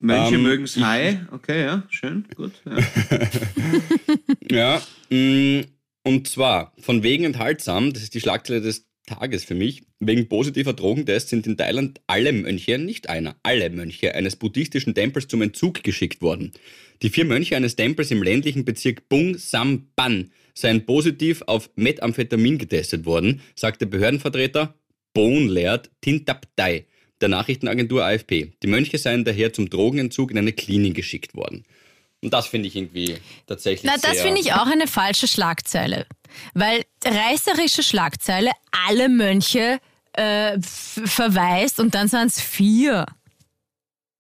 Mönche Ähm, mögen's high. Okay, ja, schön, gut. Ja. Ja, mh, und zwar von wegen enthaltsam, das ist die Schlagzeile des Tages für mich, wegen positiver Drogentests sind in Thailand alle Mönche, nicht einer, alle Mönche eines buddhistischen Tempels zum Entzug geschickt worden. Die vier Mönche eines Tempels im ländlichen Bezirk Bung Sam Ban seien positiv auf Methamphetamin getestet worden, sagte Behördenvertreter Bon Laird Tintaptai der Nachrichtenagentur AFP. Die Mönche seien daher zum Drogenentzug in eine Klinik geschickt worden. Und das finde ich irgendwie tatsächlich Na, das finde ich auch eine falsche Schlagzeile. Weil reißerische Schlagzeile, alle Mönche äh, verweist und dann sind es vier.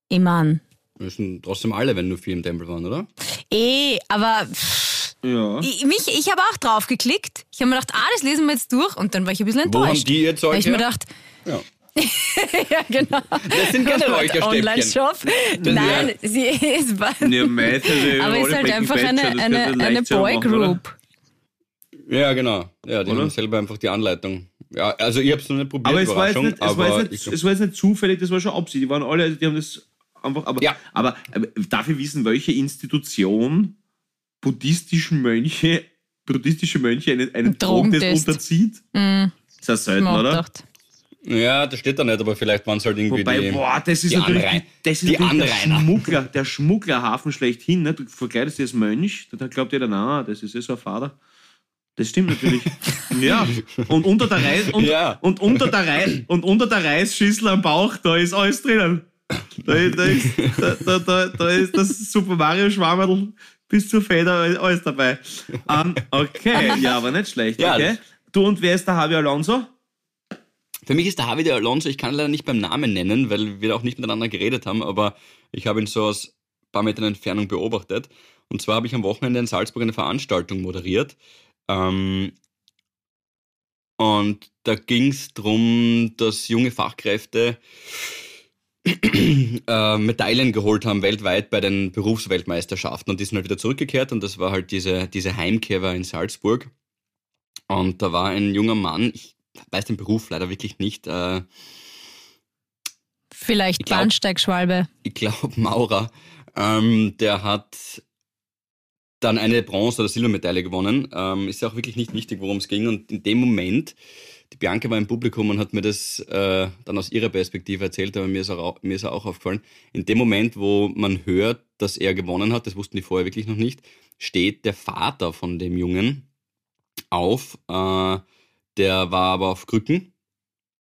Ich mein, Das sind trotzdem alle, wenn nur vier im Tempel waren, oder? eh, aber pff, ja. ich, mich, ich habe auch drauf geklickt. Ich habe mir gedacht, ah, das lesen wir jetzt durch und dann war ich ein bisschen Wo enttäuscht. haben die ihr Zeug Weil ich mir gedacht, Ja. ja genau. Das sind keine Räucherstäbchen. Online-Shop. Nein, sie ist, Ja, also aber es ist halt einfach eine, eine, eine Boygroup. Ja, genau. Ja, die Oder? haben selber einfach die Anleitung. Ja, also ich habe es noch nicht probiert, Aber es war, jetzt nicht, es, aber war jetzt ich nicht, es war jetzt nicht zufällig, das war schon Absicht. Die waren alle, die haben das einfach. Aber, Ja. aber, aber darf ich wissen, welche Institution buddhistischen Mönche, buddhistische Mönche einen, einen Drogentest. Unterzieht? Mhm. Ist das selten, oder? gedacht. Ja, das steht da nicht, aber vielleicht waren es halt irgendwie Wobei, die... boah, das ist die natürlich, das ist die natürlich der. Schmuggler, der Schmugglerhafen schlechthin. Ne? Du verkleidest dich als Mönch, dann glaubt jeder, na, das ist eh so ein Vater. Das stimmt natürlich. ja. Und unter der Reis, und, Ja. und unter der Reis, und unter der Reisschüssel am Bauch, da ist alles drinnen. Da, da, ist, da, da, da, ist das Super Mario Schwammerl bis zur Feder alles dabei. Ähm, okay, ja, aber nicht schlecht. Okay. Du und wer ist der Javi Alonso? Für mich ist der Javi de Alonso, ich kann ihn leider nicht beim Namen nennen, weil wir auch nicht miteinander geredet haben, aber ich habe ihn so aus ein paar Metern Entfernung beobachtet. Und zwar habe ich am Wochenende in Salzburg eine Veranstaltung moderiert. Ähm, und da ging es darum, dass junge Fachkräfte äh, Medaillen geholt haben weltweit bei den Berufsweltmeisterschaften und die sind halt wieder zurückgekehrt und das war halt diese, diese Heimkehr in Salzburg. Und da war ein junger Mann, ich weiß den Beruf leider wirklich nicht, äh, Vielleicht Ich glaub- Bahnsteigschwalbe. ich glaube Maurer, ähm, der hat dann eine Bronze- oder Silbermedaille gewonnen. Ähm, ist ja auch wirklich nicht wichtig, worum es ging. Und in dem Moment, die Bianca war im Publikum und hat mir das äh, dann aus ihrer Perspektive erzählt, aber mir ist, auch, mir ist auch aufgefallen, in dem Moment, wo man hört, dass er gewonnen hat, das wussten die vorher wirklich noch nicht, steht der Vater von dem Jungen auf. Äh, der war aber auf Krücken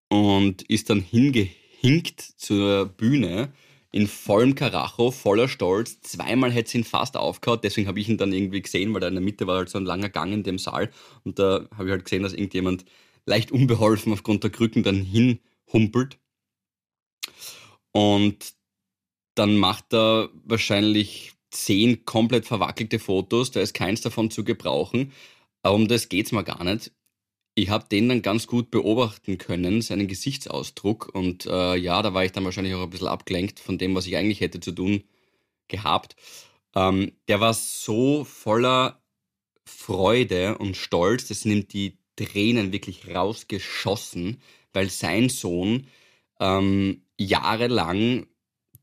und ist dann hingehinkt zur Bühne in vollem Karacho, voller Stolz. Zweimal hätte sie ihn fast aufgehauen, deswegen habe ich ihn dann irgendwie gesehen, weil da in der Mitte war halt so ein langer Gang in dem Saal und da habe ich halt gesehen, dass irgendjemand leicht unbeholfen aufgrund der Krücken dann hinhumpelt. Und dann macht er wahrscheinlich zehn komplett verwackelte Fotos, da ist keins davon zu gebrauchen. Aber um das geht's mir gar nicht. Ich habe den dann ganz gut beobachten können, seinen Gesichtsausdruck. Und äh, ja, da war ich dann wahrscheinlich auch ein bisschen abgelenkt von dem, was ich eigentlich hätte zu tun gehabt. Ähm, der war so voller Freude und Stolz, das nimmt die Tränen wirklich rausgeschossen, weil sein Sohn ähm, jahrelang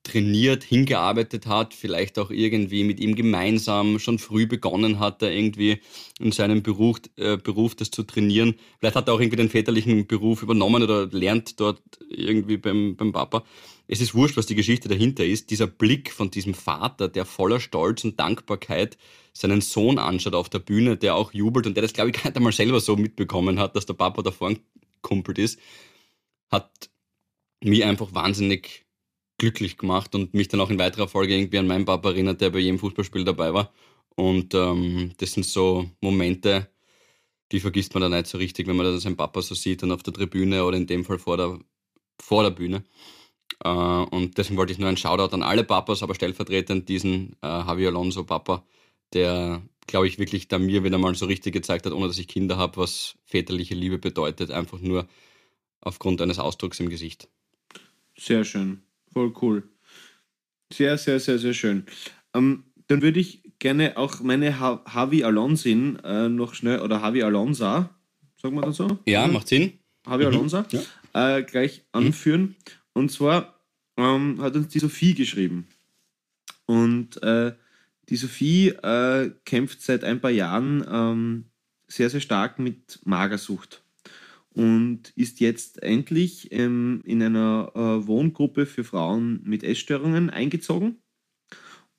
trainiert, hingearbeitet hat, vielleicht auch irgendwie mit ihm gemeinsam schon früh begonnen hat, da irgendwie in seinem Beruf, äh, Beruf das zu trainieren. Vielleicht hat er auch irgendwie den väterlichen Beruf übernommen oder lernt dort irgendwie beim, beim Papa. Es ist wurscht, was die Geschichte dahinter ist. Dieser Blick von diesem Vater, der voller Stolz und Dankbarkeit seinen Sohn anschaut auf der Bühne, der auch jubelt und der das, glaube ich, gar nicht einmal selber so mitbekommen hat, dass der Papa da vorn kumpelt ist, hat mich einfach wahnsinnig glücklich gemacht und mich dann auch in weiterer Folge irgendwie an meinen Papa erinnert, der bei jedem Fußballspiel dabei war. Und ähm, das sind so Momente, die vergisst man dann nicht so richtig, wenn man dann seinen Papa so sieht und auf der Tribüne oder in dem Fall vor der, vor der Bühne. Äh, und deswegen wollte ich nur einen Shoutout an alle Papas, aber stellvertretend diesen äh, Javi Alonso Papa, der, glaube ich, wirklich da mir wieder mal so richtig gezeigt hat, ohne dass ich Kinder habe, was väterliche Liebe bedeutet, einfach nur aufgrund eines Ausdrucks im Gesicht. Sehr schön. Voll cool. Sehr, sehr, sehr, sehr schön. Ähm, dann würde ich gerne auch meine ha Javi Alonsin äh, noch schnell, oder Javi Alonso, sagen wir das so? Ja, macht Sinn. Javi Mhm. Alonso, äh, gleich anführen. Und zwar ähm, hat uns die Sophie geschrieben. Und äh, die Sophie äh, kämpft seit ein paar Jahren ähm, sehr, sehr stark mit Magersucht und ist jetzt endlich ähm, in einer äh, Wohngruppe für Frauen mit Essstörungen eingezogen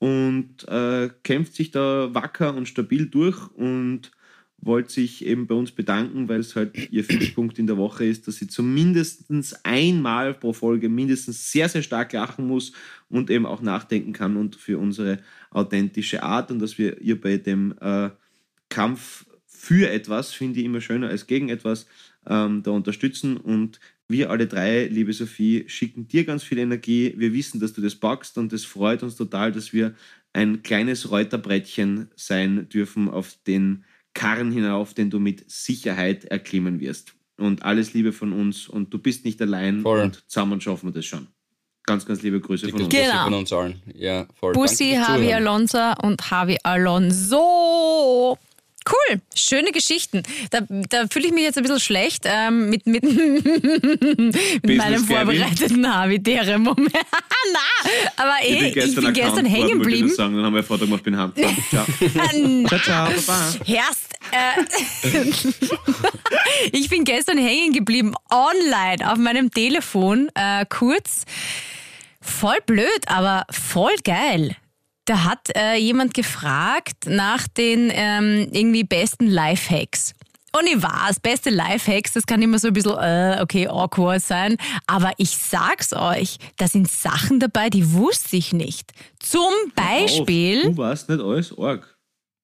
und äh, kämpft sich da wacker und stabil durch und wollte sich eben bei uns bedanken, weil es halt ihr Fixpunkt in der Woche ist, dass sie zumindest einmal pro Folge mindestens sehr, sehr stark lachen muss und eben auch nachdenken kann und für unsere authentische Art und dass wir ihr bei dem äh, Kampf für etwas, finde ich immer schöner als gegen etwas, ähm, da unterstützen. Und wir alle drei, liebe Sophie, schicken dir ganz viel Energie. Wir wissen, dass du das packst und es freut uns total, dass wir ein kleines Reuterbrettchen sein dürfen auf den Karren hinauf, den du mit Sicherheit erklimmen wirst. Und alles Liebe von uns und du bist nicht allein Voll. und zusammen schaffen wir das schon. Ganz, ganz liebe Grüße von uns. Genau. von uns allen. Ja, voll. Bussi, Javi. Alonso und Javi Alonso. Cool, schöne Geschichten. Da, da fühle ich mich jetzt ein bisschen schlecht ähm, mit, mit, mit meinem vorbereiteten Habitäre Moment. Na, aber eh, ich bin gestern, erkannt worden, hängen wollte ich geblieben. Dann haben wir Foto gemacht, bin Hand. Ciao. ciao, ciao, baba. Herst, äh, ich bin gestern hängen geblieben, online auf meinem Telefon, äh, kurz. Voll blöd, aber voll geil. Da hat äh, jemand gefragt nach den ähm, irgendwie besten Lifehacks. Und ich weiß, beste Lifehacks, das kann immer so ein bisschen, äh, okay, awkward sein. Aber ich sag's euch, da sind Sachen dabei, die wusste ich nicht. Zum Beispiel. Auf, du warst nicht alles arg.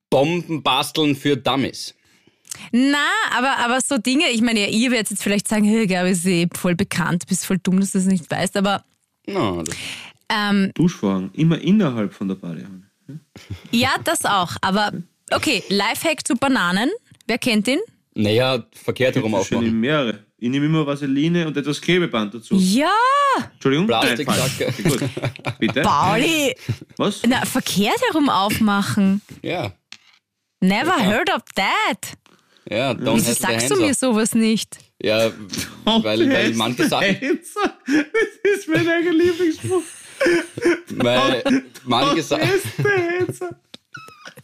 Bomben basteln für Dummies. Na, aber, aber so Dinge, ich meine, ja, ihr werdet jetzt vielleicht sagen, hey, Gabi, ist eh voll bekannt, bist voll dumm, dass du das nicht weißt, aber No, das, ähm, Duschvorhang, immer innerhalb von der Badewanne. ja, das auch. Aber okay, Lifehack zu Bananen, wer kennt den? naja, verkehrt herum Schön in aufmachen. mehrere. Ich nehme immer Vaseline und etwas Klebeband dazu. Ja, Entschuldigung? Falsch. Gut. Bitte? Pauli, Was? na, verkehrt herum aufmachen. Ja, Never Ja. heard of that. ja, don't Wieso have the sagst du mir sowas nicht? Ja, weil, weil manche Sachen, Das ist mein eigener Lieblingsspruch. Weil manche, Sa Beste Hetzer.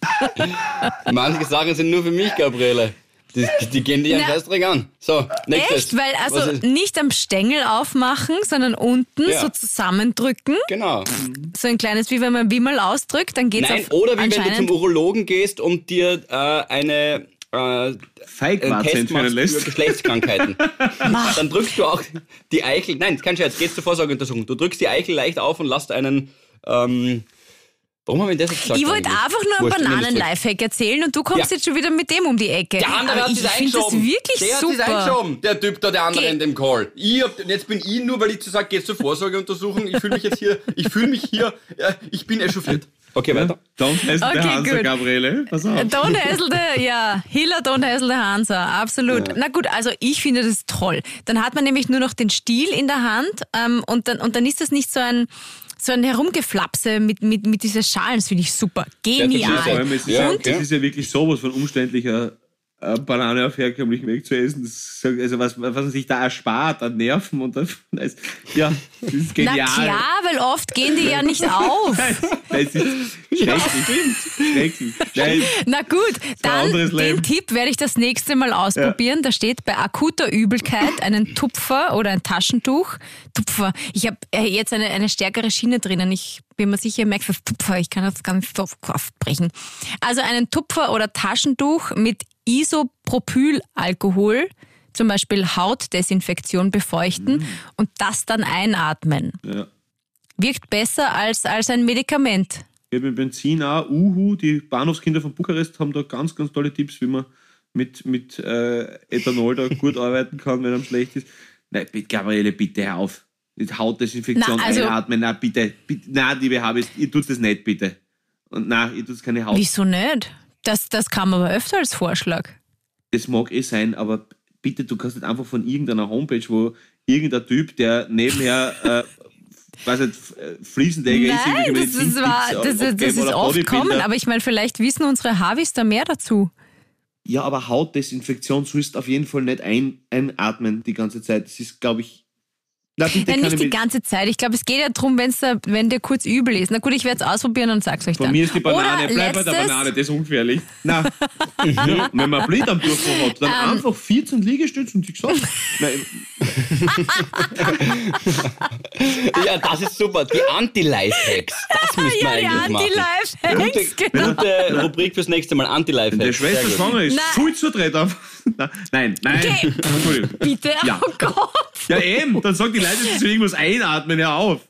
manche Sachen sind nur für mich, Gabriele. Die, die gehen dir einen Scheißdreck an. So, nächstes. Echt? Weil also nicht am Stängel aufmachen, sondern unten Ja. so zusammendrücken. Genau. So ein kleines, wie wenn man Wimmel ausdrückt, dann geht's Nein, auf oder wie wenn du zum Urologen gehst und dir äh, eine äh, einen Feigwarze Test entfernen machst für lässt. Geschlechtskrankheiten. Dann drückst du auch die Eichel, nein, kein Scherz, gehst zur Vorsorgeuntersuchung. Du drückst die Eichel leicht auf und lässt einen, ähm, warum haben wir das jetzt gesagt? Ich wollte einfach nur einen. Bananen-Lifehack erzählen und du kommst Ja. jetzt schon wieder mit dem um die Ecke. Der andere Aber hat ich sich finde das eingeschoben. wirklich der hat sich super. eingeschoben, der Typ da, der andere Geh. in dem Call. Ich hab, jetzt bin ich nur, weil ich zu sagen, gehst zur Vorsorgeuntersuchung. Ich fühle mich jetzt hier, ich fühle mich hier, ja, ich bin echauffiert. Okay, weiter. Don't hassle Okay, the Hansa, gut. Gabriele. Pass auf. Don't hassle the, ja, Hiller, don't hassle the Hansa, absolut. Na gut, also ich finde das toll. Dann hat man nämlich nur noch den Stiel in der Hand ähm, und, dann, und dann ist das nicht so ein, so ein Herumgeflapse mit, mit, mit dieser Schalen, das finde ich super. Ja, Genial. Allem, es ist, Ja, ja, okay. es ist ja wirklich sowas von umständlicher Banane auf herkömmlichem Weg zu essen. Ist, also was, was man sich da erspart an Nerven und dann, das, ja, das ist genial. Na klar, weil oft gehen die ja nicht auf. Das ist schrecklich. schrecklich. Nein, Na gut, dann den Leben. Tipp werde ich das nächste Mal ausprobieren. Da steht bei akuter Übelkeit einen Tupfer oder ein Taschentuch. Tupfer. Ich habe äh, jetzt eine, eine stärkere Schiene drinnen. Ich bin mir sicher, ihr merkt das Tupfer. Ich kann das gar nicht so aufbrechen. Also einen Tupfer oder Taschentuch mit Isopropylalkohol, zum Beispiel Hautdesinfektion befeuchten und das dann einatmen. ja. Wirkt besser als, als ein Medikament. Ich habe mit Benzin auch, Uhu, die Bahnhofskinder von Bukarest haben da ganz, ganz tolle Tipps, wie man mit, mit äh, Ethanol da gut arbeiten kann, wenn einem schlecht ist. Nein, bitte, Gabriele, bitte hör auf. Hautdesinfektion Na, also- einatmen, nein, bitte, bitte, nein, liebe Habis, ihr tut das nicht, bitte. Und nein, ihr tut keine Haut. Wieso nicht? Das, das kam aber öfter als Vorschlag. Das mag eh sein, aber bitte, du kannst nicht einfach von irgendeiner Homepage, wo irgendein Typ, der nebenher, äh, weiß nicht, äh, Fliesenleger ist, Nein, irgendwelche das ist, war, das, das ist oft kommen, aber ich meine, vielleicht wissen unsere Havis da mehr dazu. Ja, aber Hautdesinfektion sollst auf jeden Fall nicht ein, einatmen die ganze Zeit. Das ist, glaube ich. Na, bitte Ja, nicht die ganze Zeit. Ich glaube, es geht ja darum, da, wenn dir kurz übel ist. Na gut, ich werde es ausprobieren und sag's euch Von dann. mir ist die Banane, Oder bleib bei der Banane, das ist ungefährlich. Nein. ja, wenn man Blit am Durchfall hat, dann Ähm. einfach 14 Liegestütze und sich gesagt. Nein, Ja, das ist super. Die Anti-Life-Hacks. Das müssen wir Ja, die eigentlich machen. Anti-Life-Hacks, Gute, genau. gute Rubrik fürs nächste Mal. Anti-Life-Hacks. wenn der Schwester schwanger ist, viel zu auf. Nein, nein. Okay. Entschuldigung. Bitte, Ja. oh Gott. Ja, eben, dann sagt die Leute, dass sie irgendwas einatmen, hör auf.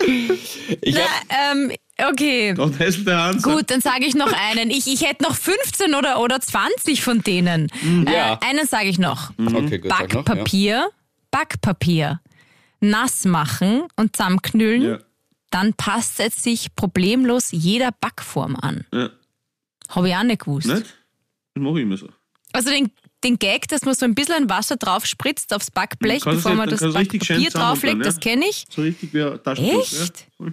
Ich hab, Na, ähm, okay. Hans. Gut, dann sage ich noch einen. Ich, ich hätte noch 15 oder, oder 20 von denen. Ja. Äh, einen sage ich noch. okay, gut. sag noch, ja. Backpapier, Backpapier. Nass machen und zusammenknüllen. Ja. Dann passt es sich problemlos jeder Backform an. Ja. Habe ich auch nicht gewusst. Nicht? Das mache ich immer so. Also den, den Gag, dass man so ein bisschen Wasser drauf spritzt aufs Backblech, Dann bevor man dann das Backpapier drauflegt, das ja. kenne ich. So richtig wie ein Taschentuch. Echt? Ja.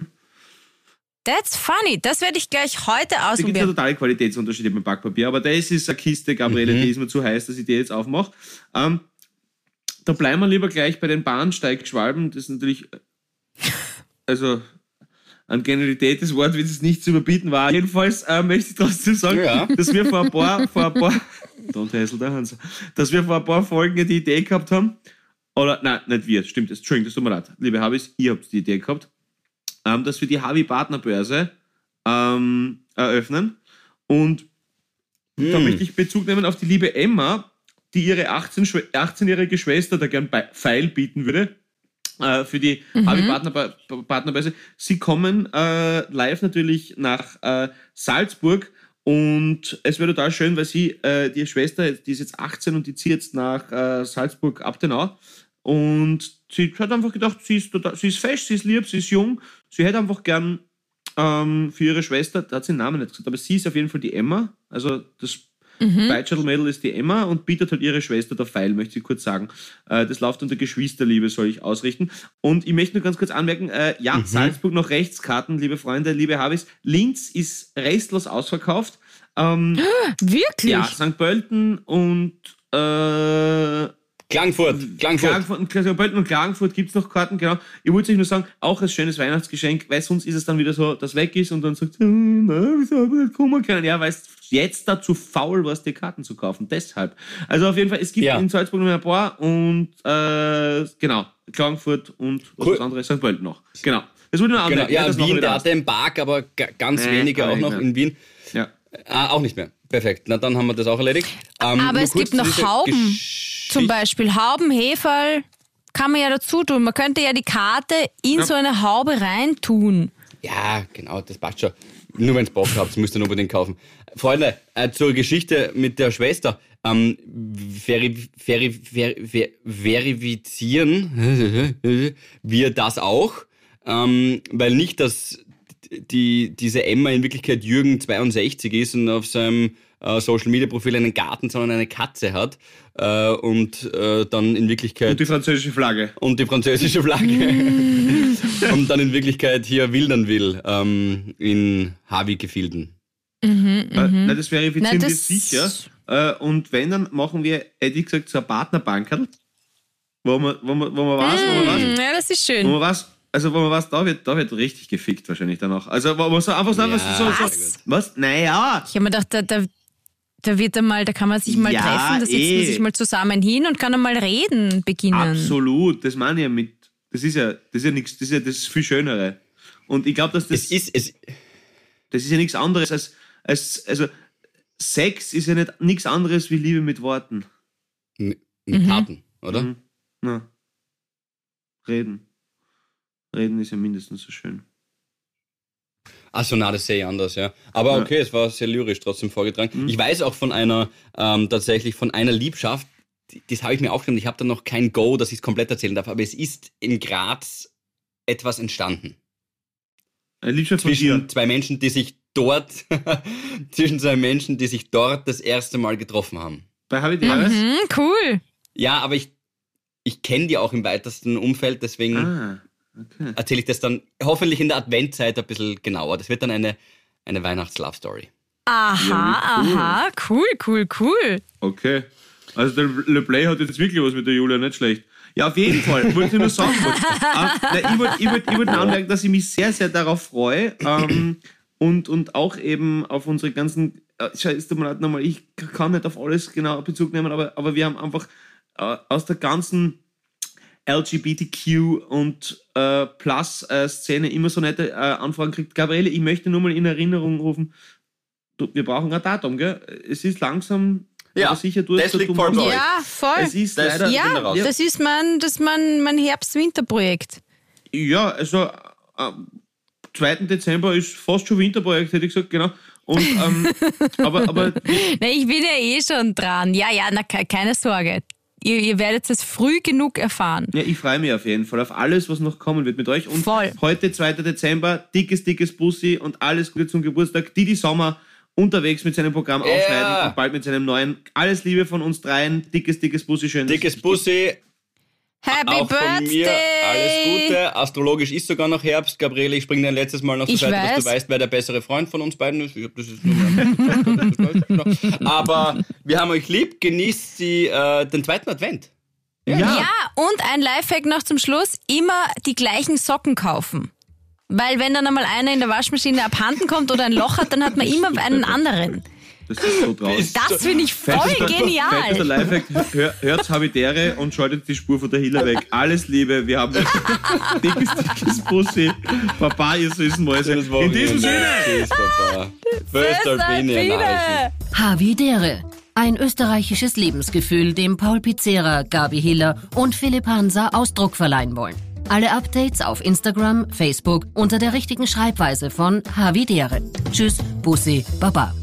That's funny. Das werde ich gleich heute Da gibt es ja ausprobieren. totale Qualitätsunterschiede beim Backpapier, aber das ist eine Kiste, Gabriele, die ist mir zu heiß, dass ich die jetzt aufmache. Ähm, da bleiben wir lieber gleich bei den Bahnsteigschwalben. Das ist natürlich, äh, also an Genialität des Wortwitzes nicht zu überbieten war. Jedenfalls äh, möchte ich trotzdem sagen, Ja. dass wir vor ein paar, vor ein paar, Don't hassle der Hans, dass wir vor ein paar Folgen die Idee gehabt haben, oder, nein, nicht wir, stimmt, das, Entschuldigung, das tut mir leid. Liebe Habis, ihr habt die Idee gehabt, ähm, dass wir die Havi Partnerbörse ähm, eröffnen. Und da Hm. möchte ich Bezug nehmen auf die liebe Emma, die ihre 18 Schwe- 18-jährige Schwester da gern bei Pfeil bieten würde. Äh, für die Havi Partner, Partnerbörse. Sie kommen äh, live natürlich nach äh, Salzburg und es wäre total schön, weil sie, äh, die Schwester, die ist jetzt 18 und die zieht jetzt nach äh, Salzburg-Abtenau. Und sie hat einfach gedacht, sie ist, total, sie ist fesch, sie ist lieb, sie ist jung. Sie hätte einfach gern ähm, für ihre Schwester, da hat sie den Namen nicht gesagt, aber sie ist auf jeden Fall die Emma. Also das Mhm. Beichel-Mädel ist die Emma und bietet halt ihre Schwester der Pfeil, möchte ich kurz sagen. Äh, das läuft unter Geschwisterliebe, soll ich ausrichten. Und ich möchte nur ganz kurz anmerken, äh, ja, Salzburg noch Rechtskarten, liebe Freunde, liebe Habis. Linz ist restlos ausverkauft. Ähm, Wirklich? ja, St. Pölten und äh, Klangfurt. Klangfurt. Klagenfurt, St. Pölten und Klagenfurt gibt es noch Karten, genau. Ich wollte euch nur sagen, auch als schönes Weihnachtsgeschenk, weil sonst ist es dann wieder so, dass weg ist und dann sagt, hm, na, wieso haben wir nicht kommen können? Ja, weil es jetzt dazu faul warst, dir Karten zu kaufen. Deshalb. Also auf jeden Fall, es gibt Ja. in Salzburg noch ein paar und äh, genau, Klagenfurt und was Cool. das andere, St. Pölten noch. Genau. Das wurde nur Genau. Ja, das noch Wien, der hast. hatte im Park, aber ga- ganz Nee, wenige aber auch noch mehr. in Wien. Ja. Ah, auch nicht mehr. Perfekt. Na, dann haben wir das auch erledigt. Ähm, Aber es gibt noch Hauben. Geschichte- Zum Beispiel Hauben, Heferl, kann man ja dazu tun. Man könnte ja die Karte in so eine Haube reintun. Ja, genau, das passt schon. Nur wenn ihr Bock habt, müsst ihr unbedingt kaufen. Freunde, äh, zur Geschichte mit der Schwester. Ähm, veri, veri, ver, ver, verifizieren wir das auch, ähm, weil nicht, dass die, diese Emma in Wirklichkeit Jürgen 62 ist und auf seinem äh, Social Media Profil einen Garten, sondern eine Katze hat äh, und äh, dann in Wirklichkeit Und die französische Flagge. und die französische Flagge und dann in Wirklichkeit hier wildern will ähm, in Havi-Gefilden. Äh, nein, das verifizieren Nein, wir das- sicher. Äh, und wenn, dann machen wir, hätte ich gesagt, so ein Partnerbankerl, wo man, wo man, wo man weiß, wo man weiß, Hm, ja, das ist wo schön. man weiß, also wo man weiß, da wird, da wird richtig gefickt wahrscheinlich danach. Also wo man so einfach so, Ja, so, so, was? so was? Naja, Ich habe mir gedacht, da, da, da wird einmal, da kann man sich mal Ja, treffen, da sitzt eh. man sich mal zusammen hin und kann einmal reden beginnen. absolut, das meine ich ja mit, das ist ja, das ist ja nichts, das ist ja das viel Schönere. Und ich glaube, dass das, Es ist, es, das ist ja nichts anderes als, als, also Sex ist ja nicht nichts anderes wie Liebe mit Worten. mit Mhm. Taten, oder? Mhm. Na. Reden. Reden ist ja mindestens so schön. Achso, na, das sehe ich anders, ja. Aber Ja. okay, es war sehr lyrisch trotzdem vorgetragen. Mhm. Ich weiß auch von einer, ähm, tatsächlich von einer Liebschaft, die- das habe ich mir aufgeschrieben, ich habe da noch kein Go, dass ich es komplett erzählen darf, aber es ist in Graz etwas entstanden. Eine Liebschaft von Zwischen dir. zwei Menschen, die sich dort, zwischen zwei Menschen, die sich dort das erste Mal getroffen haben. Bei Habitäres? Hm, cool. Ja, aber ich, ich kenne die auch im weitesten Umfeld, deswegen Ah, okay. erzähle ich das dann hoffentlich in der Adventzeit ein bisschen genauer. Das wird dann eine, eine Weihnachts-Love-Story. Aha, Ja, cool. aha, cool, cool, cool. Okay. Also der Le Play hat jetzt wirklich was mit der Julia, nicht schlecht. Ja, auf jeden Fall. Wollte ich nur sagen. Ah, nein, ich wollte ich wollt, ich wollt nur anmerken, dass ich mich sehr, sehr darauf freue. Ähm, und, und auch eben auf unsere ganzen. Äh, schau, es tut mir leid nochmal, ich kann nicht auf alles genau Bezug nehmen, aber, aber wir haben einfach äh, aus der ganzen LGBTQ und äh, Plus-Szene immer so nette äh, Anfragen gekriegt. Gabriele, ich möchte nur mal in Erinnerung rufen, du, wir brauchen ein Datum, gell? Es ist langsam, Ja, aber sicher durch. das liegt voll bei euch. Ja, voll. Es ist Das- leider. Ja, das ist mein, das mein, mein Herbst-Winter-Projekt. Ja, also am 2. Dezember ist fast schon Winterprojekt, hätte ich gesagt, genau. Und, ähm, aber, aber Na, ich bin ja eh schon dran. Ja, ja, na, ke- keine Sorge. Ihr, ihr werdet es früh genug erfahren. ja, ich freue mich auf jeden Fall auf alles, was noch kommen wird mit euch. Und Voll. heute, 2. Dezember, dickes, dickes Bussi und alles Gute zum Geburtstag. Didi Sommer unterwegs mit seinem Programm Ja. aufschneiden und bald mit seinem neuen. Alles Liebe von uns dreien. Dickes, dickes Bussi, schön. Dickes Bussi, Happy auch Birthday! von mir alles Gute. Astrologisch ist sogar noch Herbst. Gabriele, ich springe dein letztes Mal noch zur Ich Seite, dass weiß. du weißt, wer der bessere Freund von uns beiden ist. Ich hab, das ist nur mein Aber wir haben euch lieb. Genießt die, äh, den zweiten Advent. gibt. Ja, und ein Lifehack noch zum Schluss: immer die gleichen Socken kaufen. Weil, wenn dann einmal einer in der Waschmaschine abhanden kommt oder ein Loch hat, dann hat man immer einen anderen. Das ist so traurig. Das finde ich voll Fettester genial. Lifehack, hör, hört's Habitäre und schaltet die Spur von der Hilla weg. Alles Liebe, wir haben dickes, dickes Bussi. Papa, ihr süßen Mäuse. In diesem Sinne. Tschüss, Papa. Föstalpine, Nachrichten. Havidere. Ein österreichisches Lebensgefühl, dem Paul Pizzera, Gabi Hiller und Philipp Hansa Ausdruck verleihen wollen. Alle Updates auf Instagram, Facebook unter der richtigen Schreibweise von Havidere. Tschüss, Bussi, Baba.